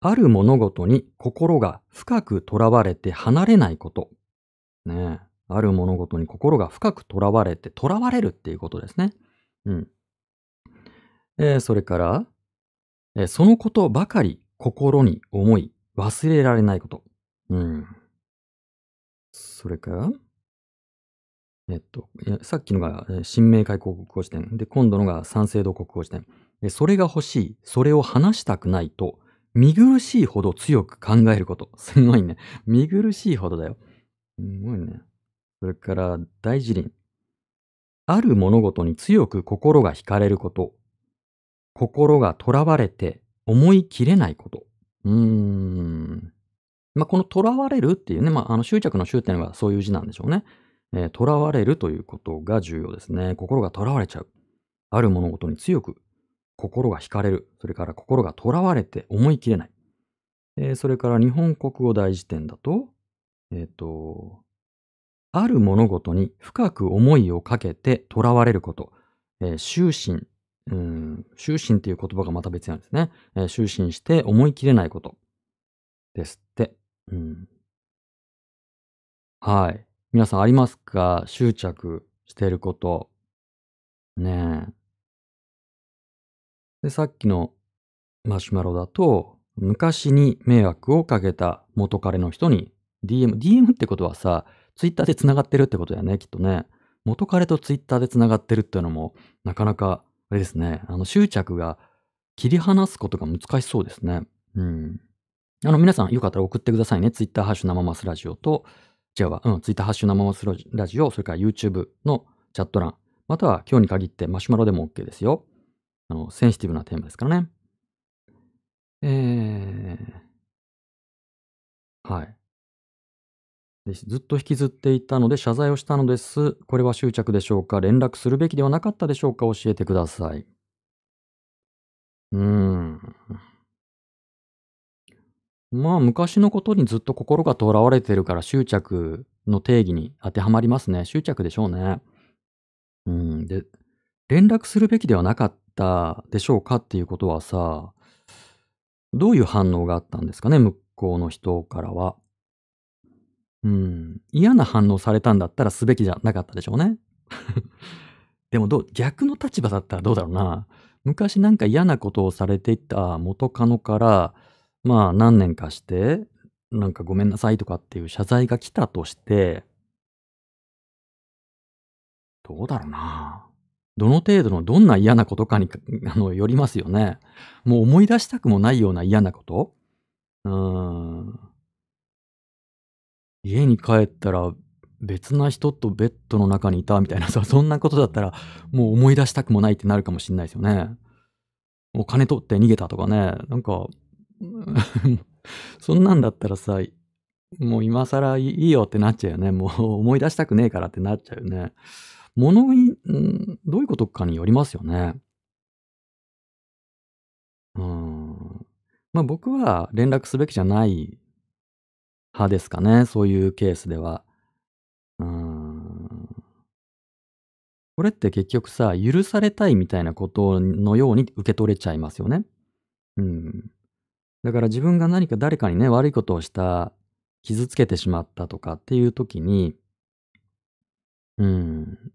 ある物事に心が深く囚われて離れないこと。ね。ある物事に心が深くとらわれて、とらわれるっていうことですね。うん。えー、それから、えー、そのことばかり心に思い、忘れられないこと。うん。それか？ら、えっと、さっきのが新明解国語辞典。で、今度のが三省堂国語辞典。それが欲しい、それを話したくないと、見苦しいほど強く考えること。[laughs] すごいね。見苦しいほどだよ。すごいね。それから、大辞林。ある物事に強く心が惹かれること。心が囚われて思い切れないこと。うーん。まあ、この囚われるっていうね、まあ、あの執着の終点はそういう字なんでしょうね。えー、囚われるということが重要ですね。心が囚われちゃう。ある物事に強く心が惹かれる。それから心が囚われて思い切れない。えー、それから日本国語大辞典だと、えっ、ー、と、ある物事に深く思いをかけて囚われること。えー、終身。うん、終身っていう言葉がまた別なんですね。えー、終身して思い切れないこと。ですって。はい。皆さんありますか？執着していること。ねえ。で、さっきのマシュマロだと、昔に迷惑をかけた元彼の人に DM、DM ってことはさ、ツイッターで繋がってるってことだよね、きっとね。元彼とツイッターで繋がってるっていうのも、なかなか、あれですね、あの執着が切り離すことが難しそうですね。うん。あの、皆さんよかったら送ってくださいね。ツイッターハッシュ生マスラジオと、違うわ、うん、ツイッターハッシュ生マスラジオ、それから YouTube のチャット欄、または今日に限ってマシュマロでも OK ですよ。あの、センシティブなテーマですからね。えー、はい。ずっと引きずっていたので謝罪をしたのです。これは執着でしょうか？連絡するべきではなかったでしょうか？教えてください。うーん。まあ、昔のことにずっと心がとらわれてるから執着の定義に当てはまりますね。執着でしょうね。うん。で、連絡するべきではなかったでしょうかっていうことはさ、どういう反応があったんですかね向こうの人からは。うん。嫌な反応されたんだったらすべきじゃなかったでしょうね。[laughs] でもどう、逆の立場だったらどうだろうな。昔なんか嫌なことをされていた元カノから、まあ何年かして、なんかごめんなさいとかっていう謝罪が来たとして、どうだろうな。どの程度のどんな嫌なことかに [laughs] あのよりますよね。もう思い出したくもないような嫌なことうーん。家に帰ったら別な人とベッドの中にいたみたいなさ、[laughs] そんなことだったらもう思い出したくもないってなるかもしんないですよね。お金取って逃げたとかね、なんかそんなんだったらさ、もう今更いいよってなっちゃうよね。もう思い出したくねえからってなっちゃうよね。物に、ん、どういうことかによりますよね。うん。まあ僕は連絡すべきじゃない派ですかね。そういうケースでは。うん。これって結局さ、許されたいみたいなことのように受け取れちゃいますよね。うん。だから自分が何か誰かにね、悪いことをした、傷つけてしまったとかっていう時に、うん。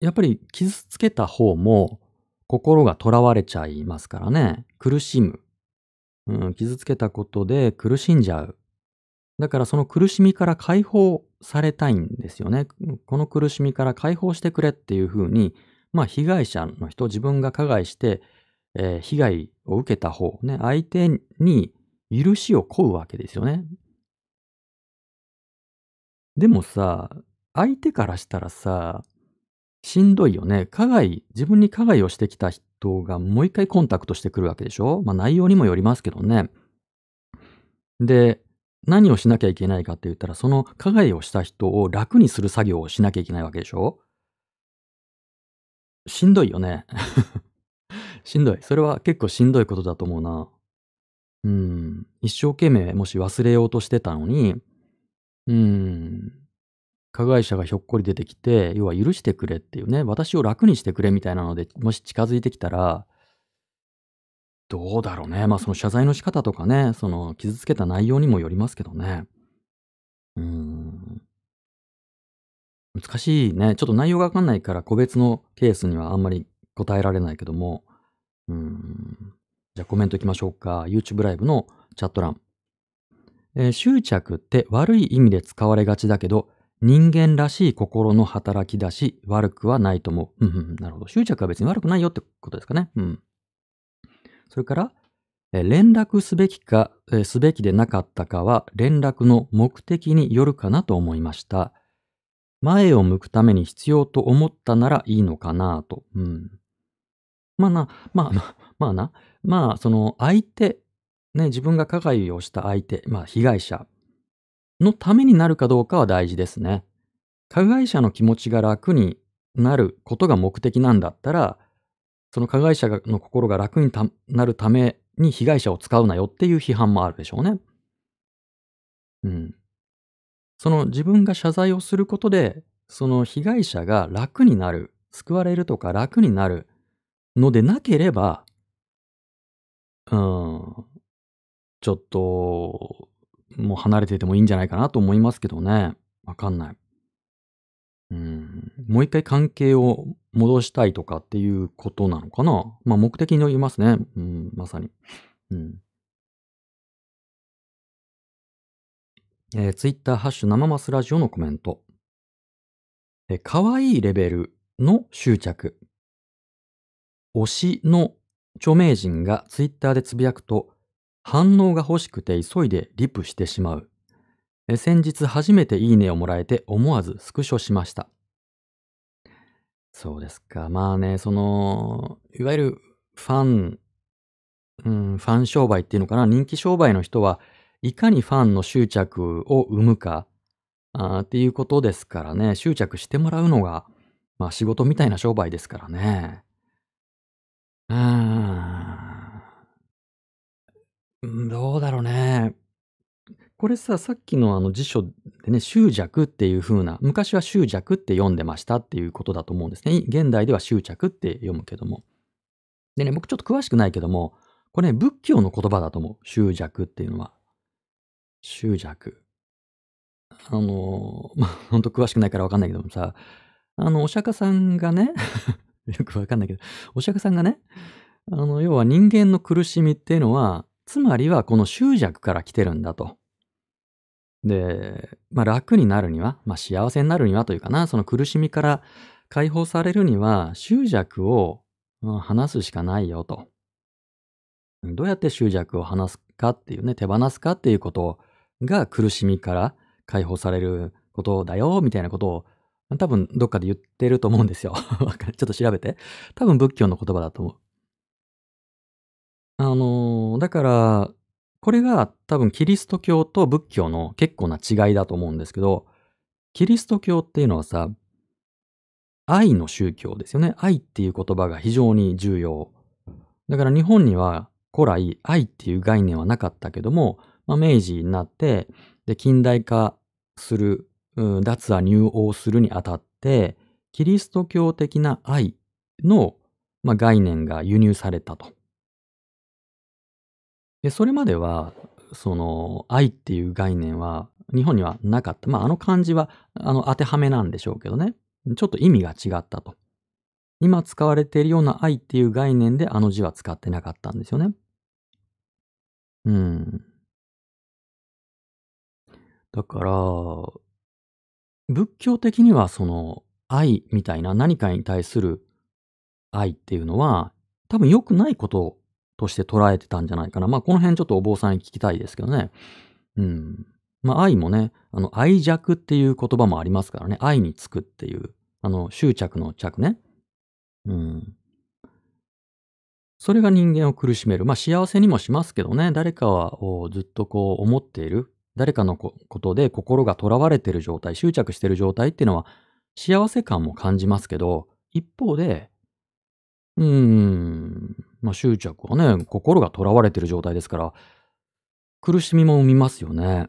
やっぱり傷つけた方も心が囚われちゃいますからね。苦しむ。うん、傷つけたことで苦しんじゃう。だからその苦しみから解放されたいんですよね。この苦しみから解放してくれっていうふうに、まあ被害者の人、自分が加害して、えー、被害を受けた方、ね、相手に許しを請うわけですよね。でもさ、相手からしたらさ、しんどいよね。加害、自分に加害をしてきた人がもう一回コンタクトしてくるわけでしょ？まあ内容にもよりますけどね。で、何をしなきゃいけないかって言ったら、その加害をした人を楽にする作業をしなきゃいけないわけでしょ？しんどいよね。しんどい。それは結構しんどいことだと思うな。うん。一生懸命もし忘れようとしてたのに、うん。加害者がひょっこり出てきて、要は許してくれっていうね、私を楽にしてくれみたいなので、もし近づいてきたら、どうだろうね。まあその謝罪の仕方とかね、その傷つけた内容にもよりますけどね。うん。難しいね。ちょっと内容がわかんないから個別のケースにはあんまり答えられないけども。うん。じゃあコメントいきましょうか。YouTube ライブのチャット欄。えー執着って悪い意味で使われがちだけど、人間らしい心の働きだし、悪くはないと思う。うんうんうん、なるほど。執着は別に悪くないよってことですかね。うん。それから、えー連絡すべきか、えーすべきでなかったかは、連絡の目的によるかなと思いました。前を向くために必要と思ったならいいのかなと。うん。まあな、まあな、[laughs] まあな、まあその相手、ね、自分が加害をした相手、まあ被害者のためになるかどうかは大事ですね。加害者の気持ちが楽になることが目的なんだったら、その加害者の心が楽になるために被害者を使うなよっていう批判もあるでしょうね。うん。その自分が謝罪をすることで、その被害者が楽になる、救われるとか楽になるのでなければ、うん、ちょっと、もう離れててもいいんじゃないかなと思いますけどね。わかんない。うん。もう一回関係を戻したいとかっていうことなのかなまあ目的によりますね。うん、まさに。うん。えー、ツイッターハッシュ生マスラジオのコメント。えー、可愛いレベルの執着。推しの著名人がツイッターでつぶやくと反応が欲しくて急いでリプしてしまう。先日初めていいねをもらえて思わずスクショしました。そうですか。まあね、その、いわゆるファン、うん、ファン商売っていうのかな、人気商売の人はいかにファンの執着を生むかあっていうことですからね、執着してもらうのが、まあ仕事みたいな商売ですからね。うーん、どうだろうね。これさ、さっきのあの辞書でね、執着っていう風な、昔は執着って読んでましたっていうことだと思うんですね。現代では執着って読むけども。でね、僕ちょっと詳しくないけども、これね、仏教の言葉だと思う。執着っていうのは。執着。あのま、ほんと詳しくないからわかんないけどもさ、あの、お釈迦さんがね、[laughs] よくわかんないけど、お釈迦さんがね、あの、要は人間の苦しみっていうのは、つまりはこの執着から来てるんだと。で、まあ楽になるには、まあ幸せになるにはというかな、その苦しみから解放されるには、執着をうん離すしかないよと。どうやって執着を離すかっていうね、手放すかっていうことが苦しみから解放されることだよ、みたいなことを多分どっかで言ってると思うんですよ。[laughs] ちょっと調べて。多分仏教の言葉だと思う。あのーだから、これが多分キリスト教と仏教の結構な違いだと思うんですけど、キリスト教っていうのはさ、愛の宗教ですよね。愛っていう言葉が非常に重要。だから日本には古来愛っていう概念はなかったけども、まあ、明治になって、で、近代化する、うん脱は入王するにあたって、キリスト教的な愛の、まあ、概念が輸入されたと。で、それまでは、その、愛っていう概念は日本にはなかった。まあ、あの漢字は、あの、当てはめなんでしょうけどね。ちょっと意味が違ったと。今使われているような愛っていう概念であの字は使ってなかったんですよね。うん。だから、仏教的にはその愛みたいな何かに対する愛っていうのは多分良くないこととして捉えてたんじゃないかな。まあこの辺ちょっとお坊さんに聞きたいですけどね。うん。まあ愛もね、あの愛着っていう言葉もありますからね。愛につくっていう、あの執着の着ね。うん。それが人間を苦しめる。まあ幸せにもしますけどね。誰かをずっとこう思っている。誰かのことで心が囚われてる状態、執着してる状態っていうのは幸せ感も感じますけど、一方で、うーん、まあ執着はね、心が囚われてる状態ですから、苦しみも生みますよね。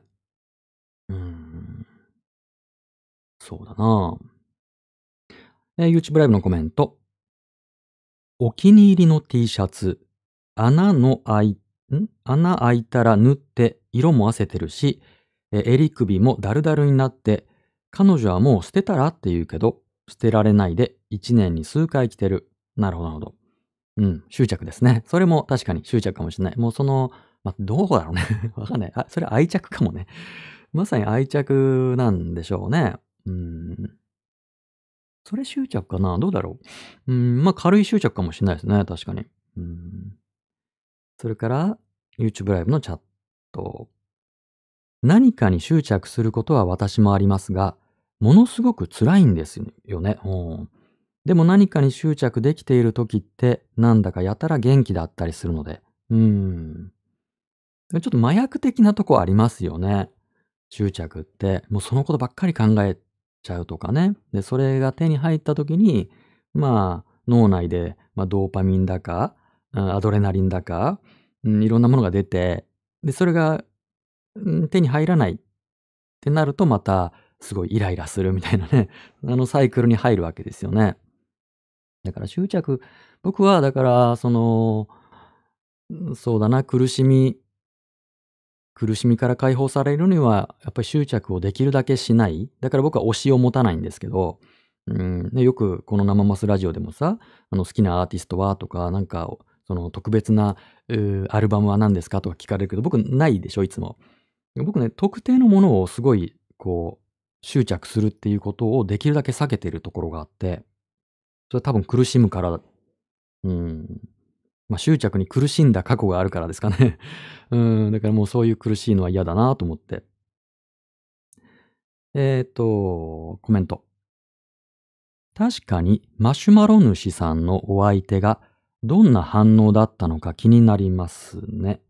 うーん。そうだなえー YouTube ライブのコメント。お気に入りの T シャツ、穴の開い、ん？穴開いたら縫って色も褪せてるし、襟首もダルダルになって彼女はもう捨てたらって言うけど、捨てられないで1年に数回来てる。なるほど、なるほど。うん、執着ですね。それも確かに執着かもしれない。もうその、ま、どうだろうね。[laughs] わかんない。あ、それ愛着かもね。まさに愛着なんでしょうね。うん。それ執着かなどうだろううん、まあ軽い執着かもしれないですね。確かに。うん。それから、YouTube ライブのチャット。何かに執着することは私もありますが、ものすごく辛いんですよね。うんでも何かに執着できている時って、なんだかやたら元気だったりするので、うん。ちょっと麻薬的なとこありますよね。執着って、もうそのことばっかり考えちゃうとかね。で、それが手に入った時に、まあ、脳内で、まあ、ドーパミンだか、アドレナリンだか、うん、いろんなものが出て、で、それが、ん、手に入らないってなるとまた、すごいイライラするみたいなね、[laughs] あのサイクルに入るわけですよね。だから執着、僕はだから、その、そうだな、苦しみ、苦しみから解放されるには、やっぱり執着をできるだけしない。だから僕は推しを持たないんですけど、うん、よくこの生マスラジオでもさ、あの好きなアーティストはとか、なんか、その特別なアルバムは何ですか？とか聞かれるけど、僕ないでしょ、いつも。僕ね、特定のものをすごい、こう、執着するっていうことをできるだけ避けてるところがあって、それは多分苦しむから、うん。まあ、執着に苦しんだ過去があるからですかね。[laughs] うん。だからもうそういう苦しいのは嫌だなと思って。えっ、ー、と、コメント。確かにマシュマロ主さんのお相手がどんな反応だったのか気になりますね。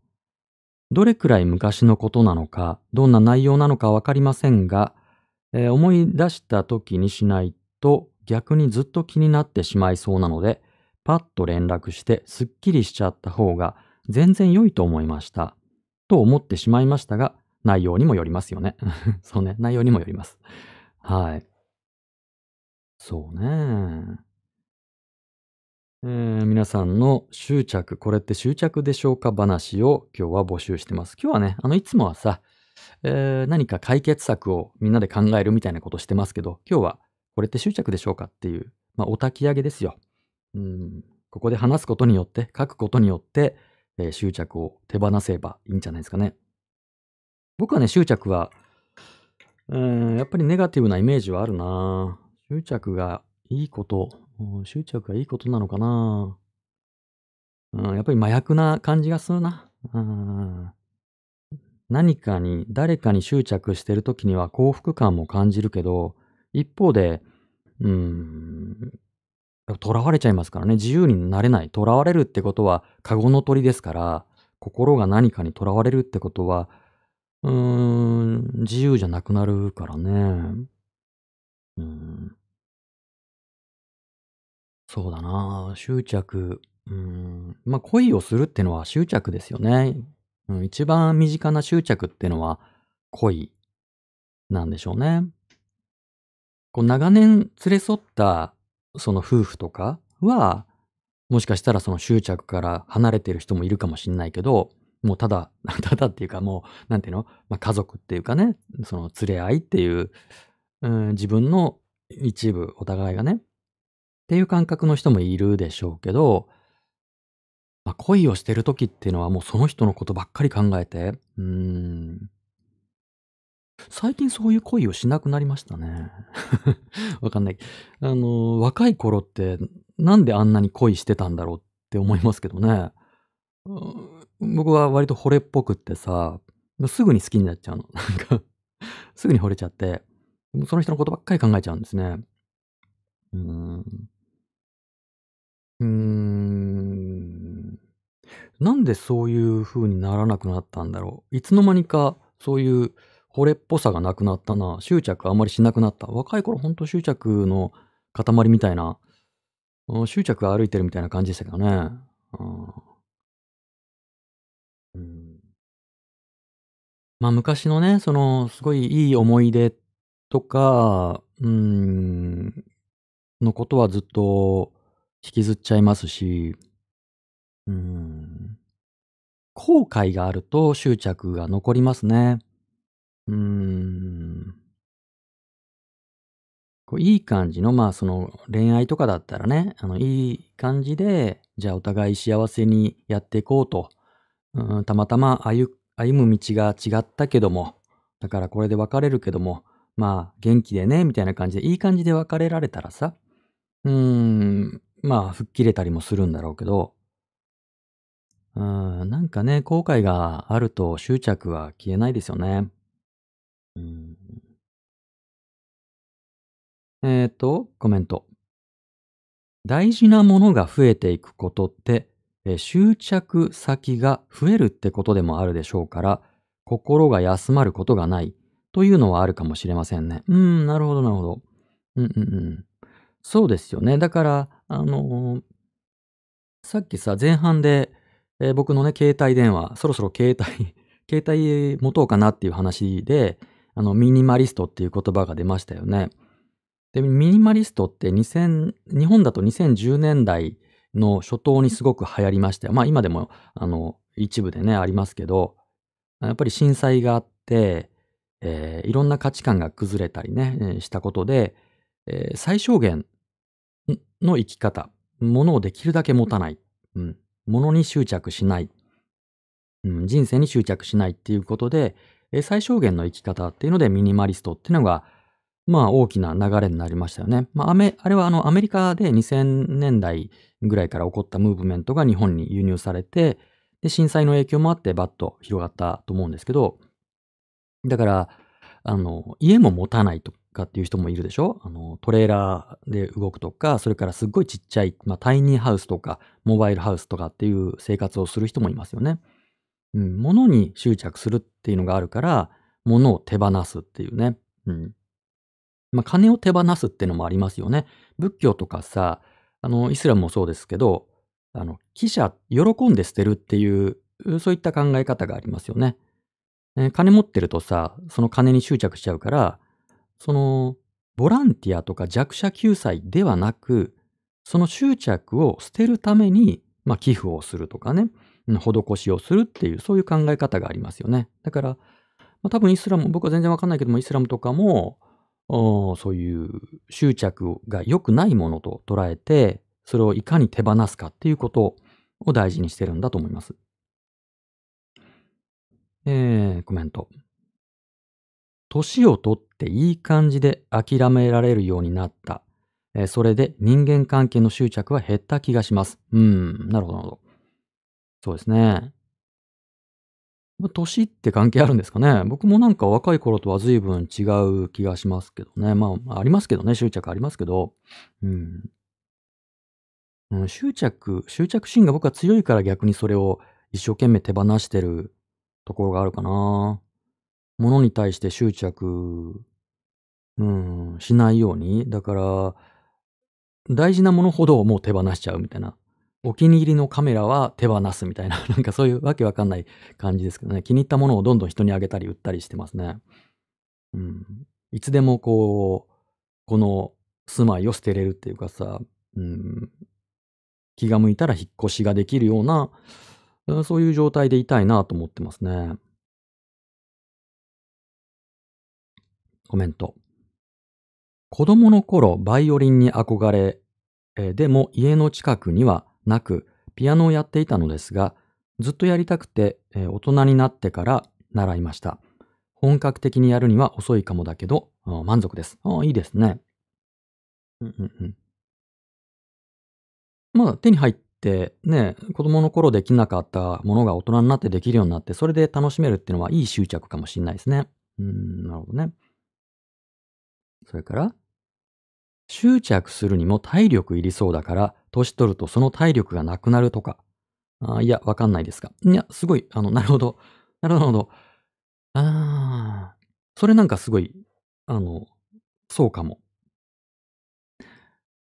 どれくらい昔のことなのか、どんな内容なのかわかりませんが、えー、思い出した時にしないと逆にずっと気になってしまいそうなので、パッと連絡してすっきりしちゃった方が全然良いと思いました。と思ってしまいましたが、内容にもよりますよね。[laughs] そうね、内容にもよります。はい。そうね。えー、皆さんの執着、これって執着でしょうか話を今日は募集してます。今日はね、あの、いつもはさ、えー、何か解決策をみんなで考えるみたいなことしてますけど、今日はこれって執着でしょうかっていう、まあ、お焚き上げですよ。うん、ここで話すことによって、書くことによって、えー、執着を手放せばいいんじゃないですかね。僕はね、執着は、うん、やっぱりネガティブなイメージはあるな執着がいいこと、執着がいいことなのかなうん、やっぱり麻薬な感じがするな。うん、何かに、誰かに執着してる時には幸福感も感じるけど、一方で、うーん、囚われちゃいますからね。自由になれない。囚われるってことは、カゴの鳥ですから、心が何かに囚われるってことは、うーん、自由じゃなくなるからね。うん。そうだな執着。うん。まあ、恋をするってのは執着ですよね。うん、一番身近な執着ってのは恋なんでしょうね。こう長年連れ添ったその夫婦とかは、もしかしたらその執着から離れてる人もいるかもしれないけど、もうただ、[laughs] ただっていうかもう、なんていうの、まあ、家族っていうかね、その連れ合いっていう、うん、自分の一部、お互いがね、っていう感覚の人もいるでしょうけど、まあ、恋をしてる時っていうのはもうその人のことばっかり考えて、うん、最近そういう恋をしなくなりましたね。[laughs] わかんない。あの、若い頃ってなんであんなに恋してたんだろうって思いますけどね。僕は割と惚れっぽくってさ、すぐに好きになっちゃうの。[laughs] なんかすぐに惚れちゃって、その人のことばっかり考えちゃうんですね。うん。うーん。なんでそういう風にならなくなったんだろう？いつの間にかそういう惚れっぽさがなくなったな。執着あまりしなくなった。若い頃ほんと執着の塊みたいな、執着歩いてるみたいな感じでしたけどね。うん。まあ昔のね、そのすごいいい思い出とか、うん、のことはずっと引きずっちゃいますし、うん。後悔があると執着が残りますね。うん。こういい感じの、まあその恋愛とかだったらね、あのいい感じで、じゃあお互い幸せにやっていこうと。うん、たまたま歩歩む道が違ったけども、だからこれで別れるけども、まあ元気でね、みたいな感じで、いい感じで別れられたらさ、うん、まあ吹っ切れたりもするんだろうけど、うん、なんかね、後悔があると執着は消えないですよね。うん、えっと、コメント。大事なものが増えていくことって、え執着先が増えるってことでもあるでしょうから、心が休まることがないというのはあるかもしれませんね。うん、なるほど、なるほど。うんうんうん。そうですよね。だから、あのーさっきさ、前半で、えー僕のね、携帯電話、そろそろ携帯、[laughs] 携帯持とうかなっていう話で、あの、ミニマリストっていう言葉が出ましたよね。で、ミニマリストって2000、日本だと2010年代の初頭にすごく流行りましたよ。まあ今でも、あの、一部でね、ありますけど、やっぱり震災があって、えーいろんな価値観が崩れたりね、したことで、えー最小限の生き方、ものをできるだけ持たない、うん、ものに執着しない、うん、人生に執着しないっていうことで、えー最小限の生き方っていうのでミニマリストっていうのが、まあ大きな流れになりましたよね。まああれはあのアメリカで2000年代ぐらいから起こったムーブメントが日本に輸入されて、で、震災の影響もあってバッと広がったと思うんですけど、だから、あの、家も持たないとかっていう人もいるでしょ？あの、トレーラーで動くとか、それからすっごいちっちゃい、まあ、タイニーハウスとか、モバイルハウスとかっていう生活をする人もいますよね。うん、物に執着するっていうのがあるから、物を手放すっていうね。うん。まあ、金を手放すっていうのもありますよね。仏教とかさ、あの、イスラムもそうですけど、あの、記者、喜んで捨てるっていう、そういった考え方がありますよね。えー金持ってるとさ、その金に執着しちゃうから、その、ボランティアとか弱者救済ではなく、その執着を捨てるために、まあ、寄付をするとかね、施しをするっていう、そういう考え方がありますよね。だから、まあ、多分イスラム、僕は全然わかんないけども、イスラムとかも、そういう執着が良くないものと捉えて、それをいかに手放すかっていうことを大事にしてるんだと思います。えー、コメント。年をとっていい感じで諦められるようになった。えそれで人間関係の執着は減った気がします。うん、なるほど、なるほど。そうですね。まあ年って関係あるんですかね。僕もなんか若い頃とは随分違う気がしますけどね。まあ、ありますけどね。執着ありますけど。うん。うん、執着、執着心が僕は強いから逆にそれを一生懸命手放してるところがあるかな。物に対して執着、うん、しないように。だから、大事なものほどもう手放しちゃうみたいな。お気に入りのカメラは手放すみたいな。[laughs] なんかそういうわけわかんない感じですけどね。気に入ったものをどんどん人にあげたり売ったりしてますね。うん。いつでもこう、この住まいを捨てれるっていうかさ、うん、気が向いたら引っ越しができるような、そういう状態でいたいなと思ってますね。コメント。子供の頃、バイオリンに憧れ、えでも家の近くにはなく、ピアノをやっていたのですが、ずっとやりたくて、え大人になってから習いました。本格的にやるには遅いかもだけど、満足です。ああ、いいですね。うんうんうん。まあ、手に入って、ね、子供の頃できなかったものが大人になってできるようになって、それで楽しめるっていうのはいい執着かもしれないですね。うん、なるほどね。それから、執着するにも体力いりそうだから、年取るとその体力がなくなるとか。あーいや、わかんないですか。いや、すごい、あの、なるほど。なるほど、ああ、それなんかすごい、あの、そうかも。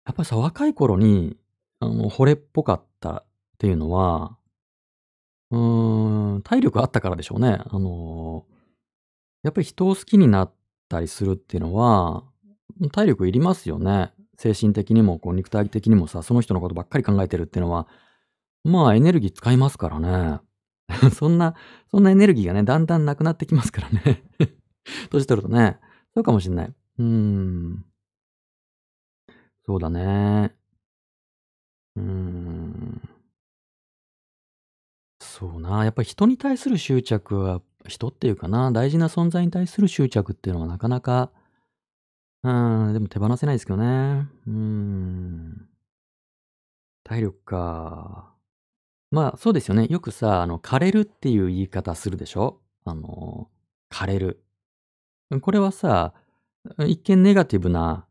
やっぱりさ、若い頃に、あの、惚れっぽかったっていうのは、うーん、体力あったからでしょうね。あの、やっぱり人を好きになったりするっていうのは、体力いりますよね。精神的にも、こう、肉体的にもさ、その人のことばっかり考えてるっていうのは、まあ、エネルギー使いますからね。[laughs] そんな、そんなエネルギーがね、だんだんなくなってきますからね。[laughs] 年取るとね。そうかもしんない。うーん。そうだね。うーん。そうな。やっぱり人に対する執着は、人っていうかな、大事な存在に対する執着っていうのはなかなか、うーん、でも手放せないですけどね。うーん。体力か。まあ、そうですよね。よくさ、あの、枯れるっていう言い方するでしょ？あの、枯れる。これはさ、一見ネガティブな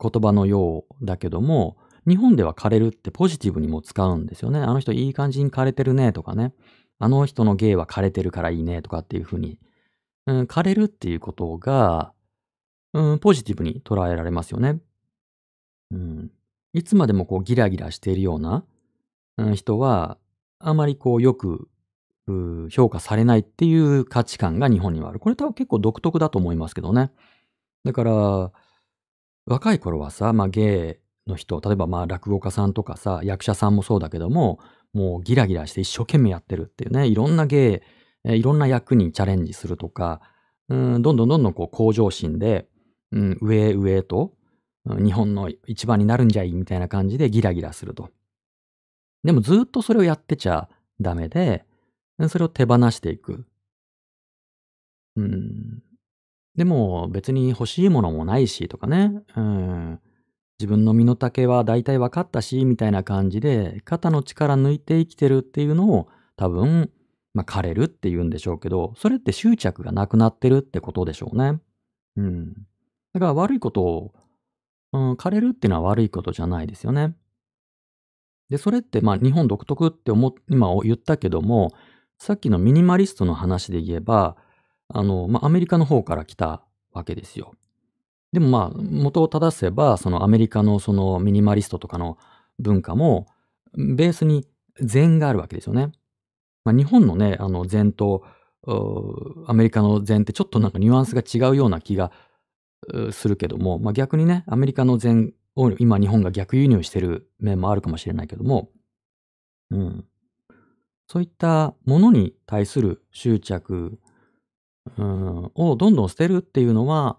言葉のようだけども、日本では枯れるってポジティブにも使うんですよね。あの人いい感じに枯れてるねとかね。あの人の芸は枯れてるからいいねとかっていうふうに、うん、枯れるっていうことが、うん、ポジティブに捉えられますよね。うん、いつまでもこうギラギラしているような、うん、人は、あまりこうよく評価されないっていう価値観が日本にはある。これ多分結構独特だと思いますけどね。だから、若い頃はさ、まあ芸の人、例えばまあ落語家さんとかさ、役者さんもそうだけども、もうギラギラして一生懸命やってるっていうね、いろんな芸、いろんな役にチャレンジするとか、うん、どんどんどんどんこう向上心で、うん、上上と、日本の一番になるんじゃいみたいな感じでギラギラすると。でもずっとそれをやってちゃダメで、それを手放していく。うん。でも別に欲しいものもないしとかね。うん。自分の身の丈は大体分かったし、みたいな感じで、肩の力抜いて生きてるっていうのを多分、まあ、枯れるって言うんでしょうけど、それって執着がなくなってるってことでしょうね。うん。だから悪いことを、うん、枯れるっていうのは悪いことじゃないですよね。で、それってまあ日本独特って思、今言ったけども、さっきのミニマリストの話で言えば、あの、まあアメリカの方から来たわけですよ。でもまあ、元を正せば、そのアメリカのそのミニマリストとかの文化も、ベースに禅があるわけですよね。まあ、日本のね、あの禅と、アメリカの禅ってちょっとなんかニュアンスが違うような気がするけども、まあ、逆にね、アメリカの禅を今日本が逆輸入してる面もあるかもしれないけども、うん。そういったものに対する執着、うん、をどんどん捨てるっていうのは、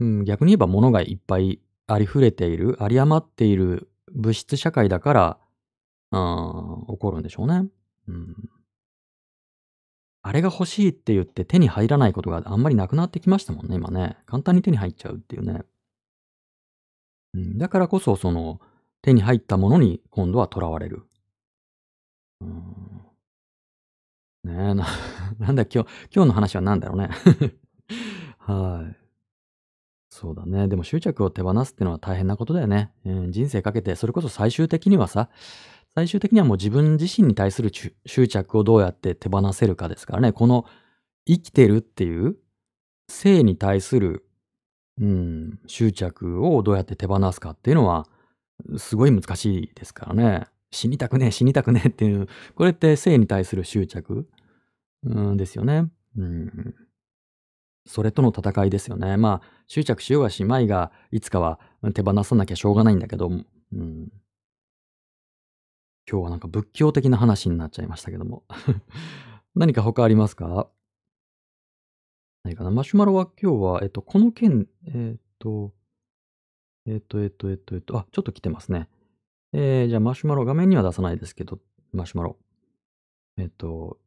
うん、逆に言えば物がいっぱいありふれている、あり余っている物質社会だから、うん、起こるんでしょうね。うん。あれが欲しいって言って手に入らないことがあんまりなくなってきましたもんね、今ね。簡単に手に入っちゃうっていうね。うん、だからこそ、その、手に入ったものに今度は囚われる。うん。ねえ、な、[laughs] なんだ今日、今日の話は何だろうね。[laughs] はい。そうだね。でも執着を手放すってのは大変なことだよね。うん、人生かけて、それこそ最終的にはさ、最終的にはもう自分自身に対する執着をどうやって手放せるかですからね。この生きてるっていう性に対する、うん、執着をどうやって手放すかっていうのは、すごい難しいですからね。死にたくねえ、死にたくねえっていう、これって性に対する執着、うん、ですよね。うんそれとの戦いですよね。まあ、執着しようがしまいが、いつかは手放さなきゃしょうがないんだけど、うん、今日はなんか仏教的な話になっちゃいましたけども。[laughs] 何か他ありますか？何かな？マシュマロは今日は、えっと、この件、えっと、えっと、えっと、えっと、えっと、あ、ちょっと来てますね。えー、じゃあマシュマロ、画面には出さないですけど、マシュマロ。えっと、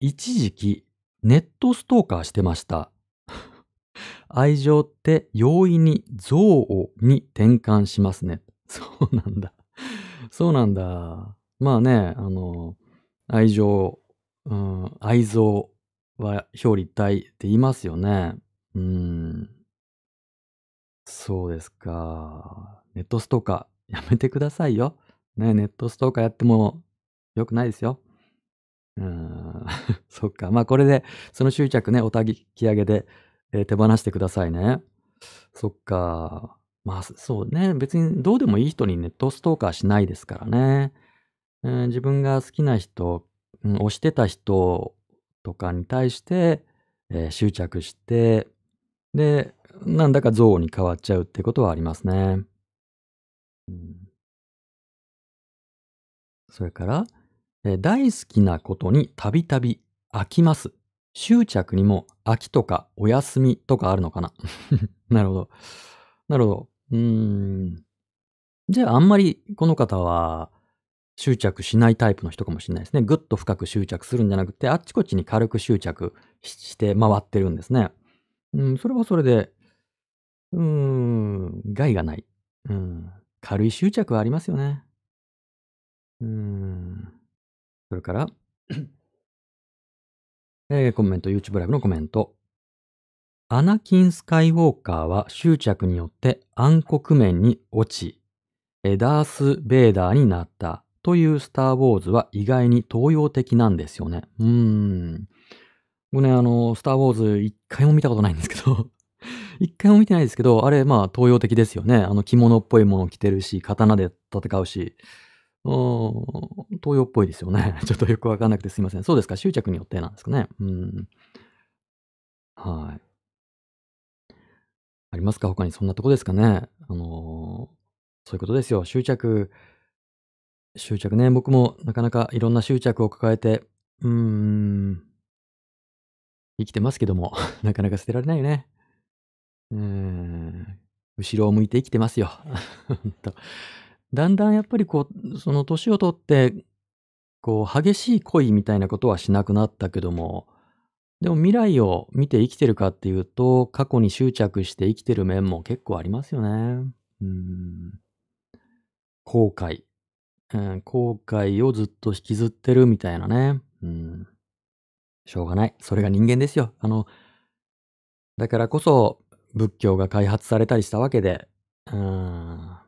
一時期、ネットストーカーしてました。[laughs] 愛情って容易に憎悪に転換しますね。[laughs] そうなんだ。そうなんだ。まあね、あの、愛情、うん、愛憎は表裏一体って言いますよね。うん。そうですか。ネットストーカー、やめてくださいよ。ね、ネットストーカーやっても良くないですよ。うん、[laughs] そっか。まあこれで、その執着ね、おたき上げで、えー、手放してくださいね。そっか。まあそうね。別にどうでもいい人にネットストーカーしないですからね。えー、自分が好きな人、うん、推してた人とかに対して、えー、執着して、で、なんだか憎悪に変わっちゃうってことはありますね。うん、それから、え大好きなことにたびたび飽きます。執着にも飽きとかお休みとかあるのかな [laughs] なるほど。なるほど。うん。じゃあ、あんまりこの方は執着しないタイプの人かもしれないですね。ぐっと深く執着するんじゃなくて、あっちこっちに軽く執着して回ってるんですね。うん、それはそれで、うーん、害がない。うん、軽い執着はありますよね。うん。それからえー、コメント、YouTube ライブのコメント。アナキン・スカイウォーカーは執着によって暗黒面に落ち、エダース・ベーダーになったというスター・ウォーズは意外に東洋的なんですよね。うーん。僕ね、あの、スター・ウォーズ一回も見たことないんですけど [laughs] 一回も見てないですけど、あれ、まあ、東洋的ですよね。あの、着物っぽいもの着てるし、刀で戦うし、う、東洋っぽいですよね。[laughs] ちょっとよくわかんなくてすいません。そうですか、執着によってなんですかね。うん。はい。ありますか？他にそんなとこですかね？あのそういうことですよ。執着、執着ね。僕もなかなかいろんな執着を抱えて、うーん、生きてますけども、[laughs] なかなか捨てられないよね。うーん、後ろを向いて生きてますよ。[laughs] だんだんやっぱりこう、その年を取って、こう、激しい恋みたいなことはしなくなったけども、でも未来を見て生きてるかっていうと、過去に執着して生きてる面も結構ありますよね。うん。後悔。うん、後悔をずっと引きずってるみたいなね。うん。しょうがない。それが人間ですよ。あの、だからこそ仏教が開発されたりしたわけで、うん。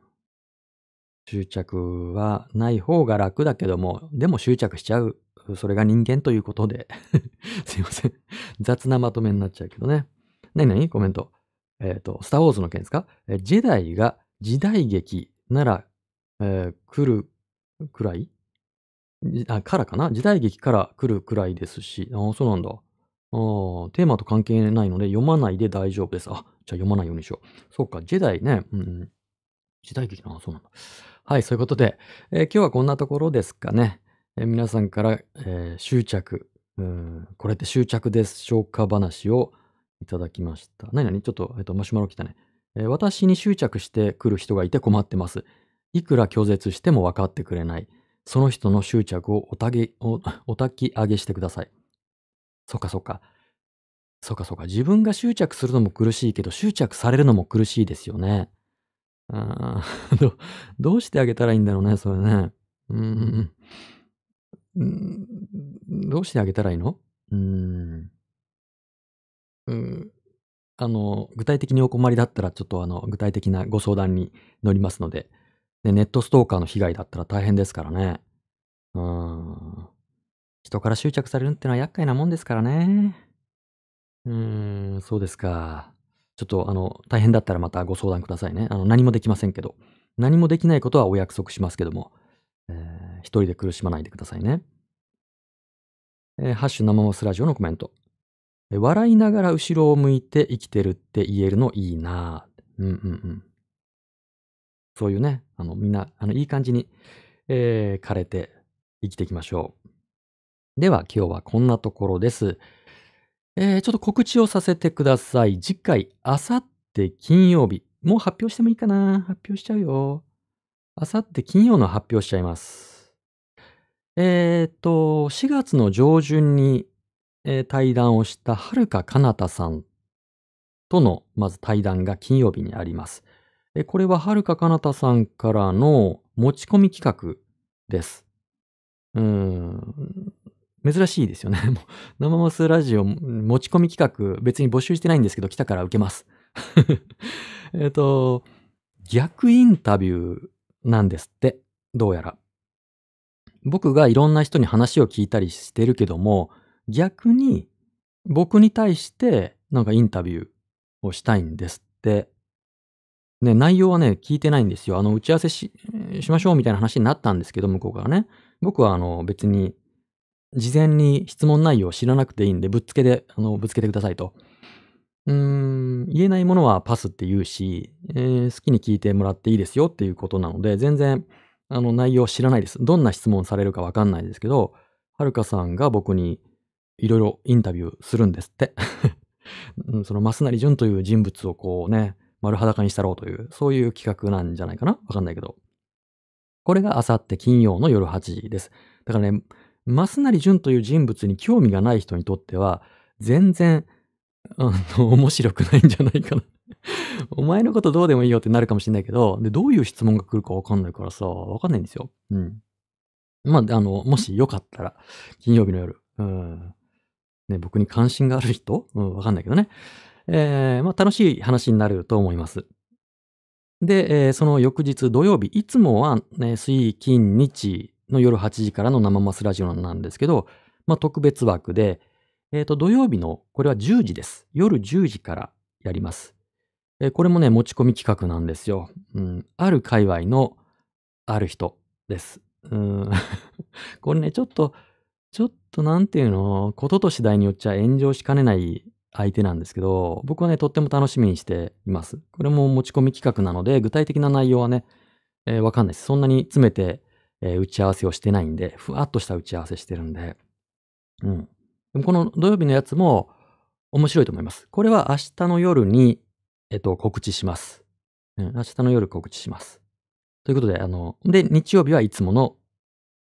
執着はない方が楽だけども、でも執着しちゃうそれが人間ということで [laughs] すいません雑なまとめになっちゃうけどね。なになにコメント。えっ、ー、と、スターウォーズの件ですか？えジェダイが時代劇なら、えー、来るくらい？あ、からかな？時代劇から来るくらいですし。ああ、そうなんだ。あテーマと関係ないので読まないで大丈夫です。あ、じゃあ読まないようにしよう。そうか、ジェダイね。うん、時代劇な、そうなんだ。はい、そういうことで、えー、今日はこんなところですかね。え、皆さんから、えー、執着、うん、これって執着でしょうか話をいただきました。何々ちょっと、えっ、と、マシュマロ来たね、えー、私に執着してくる人がいて困ってます。いくら拒絶しても分かってくれない。その人の執着をおたげ、お、おたき上げしてください。そっかそっか。そっかそっか。自分が執着するのも苦しいけど、執着されるのも苦しいですよね。あどどうしてあげたらいいんだろうね、それね。うん。うん、どうしてあげたらいいの？うーん。うん。あの、具体的にお困りだったら、ちょっとあの、具体的なご相談に乗りますので、で、ネットストーカーの被害だったら大変ですからね。うん。人から執着されるってのは厄介なもんですからね。うーん、そうですか。ちょっとあの、大変だったらまたご相談くださいね。あの、何もできませんけど。何もできないことはお約束しますけども。えー、一人で苦しまないでくださいね。えー、ハッシュ生マスラジオのコメント。笑いながら後ろを向いて生きてるって言えるのいいなうんうんうん。そういうね、あの、みんな、あの、いい感じに、えー、枯れて生きていきましょう。では、今日はこんなところです。えー、ちょっと告知をさせてください。次回、あさって金曜日。もう発表してもいいかな発表しちゃうよ。あさって金曜の発表しちゃいます。えっ、ー、と、4月の上旬に、えー、対談をしたはるかかなたさんとの、まず対談が金曜日にあります。えこれははるかかなたさんからの持ち込み企画です。うーん。珍しいですよね。[laughs] 生マスラジオ持ち込み企画別に募集してないんですけど来たから受けます。[laughs] えっと、逆インタビューなんですって。どうやら。僕がいろんな人に話を聞いたりしてるけども、逆に僕に対してなんかインタビューをしたいんですって。ね、内容はね、聞いてないんですよ。あの、打ち合わせしましょうみたいな話になったんですけど、向こうからね。僕はあの、別に、事前に質問内容を知らなくていいんで、ぶっつけで、あの、ぶつけてくださいと。うーん、言えないものはパスって言うし、えー、好きに聞いてもらっていいですよっていうことなので、全然、あの、内容知らないです。どんな質問されるかわかんないですけど、はるかさんが僕にいろいろインタビューするんですって。[laughs] その、増成淳という人物をこうね、丸裸にしたろうという、そういう企画なんじゃないかな？わかんないけど。これがあさって金曜の夜8時です。だからね、増成淳という人物に興味がない人にとっては、全然、あの、面白くないんじゃないかなお前のことどうでもいいよってなるかもしれないけど、で、どういう質問が来るかわかんないからさ、わかんないんですよ。うん。まあ、あの、もしよかったら、金曜日の夜、うん。ね、僕に関心がある人？うん、わかんないけどね。えー、まあ、楽しい話になると思います。で、えー、その翌日土曜日、いつもはね、水、金、日の夜8時からの生マスラジオなんですけど、まあ、特別枠で、えっ、ー、と、土曜日の、これは10時です。夜10時からやります。えー、これもね、持ち込み企画なんですよ。うん、ある界隈のある人です。うん、[laughs] これね、ちょっと、ちょっとなんていうの、ことと次第によっちゃ炎上しかねない相手なんですけど、僕はね、とっても楽しみにしています。これも持ち込み企画なので、具体的な内容はね、えー、わかんないです。そんなに詰めて、えー、打ち合わせをしてないんで、ふわっとした打ち合わせしてるんで、うん。この土曜日のやつも面白いと思います。これは明日の夜に、えっと、告知します。うん、明日の夜告知します。ということで、あの、で、日曜日はいつもの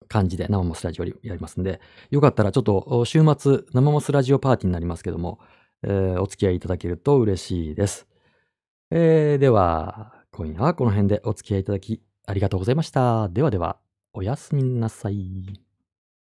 感じで生モスラジオやりますんで、よかったらちょっと週末生モスラジオパーティーになりますけども、えー、お付き合いいただけると嬉しいです。えー、では、今夜はこの辺でお付き合いいただきありがとうございました。ではでは、おやすみなさい。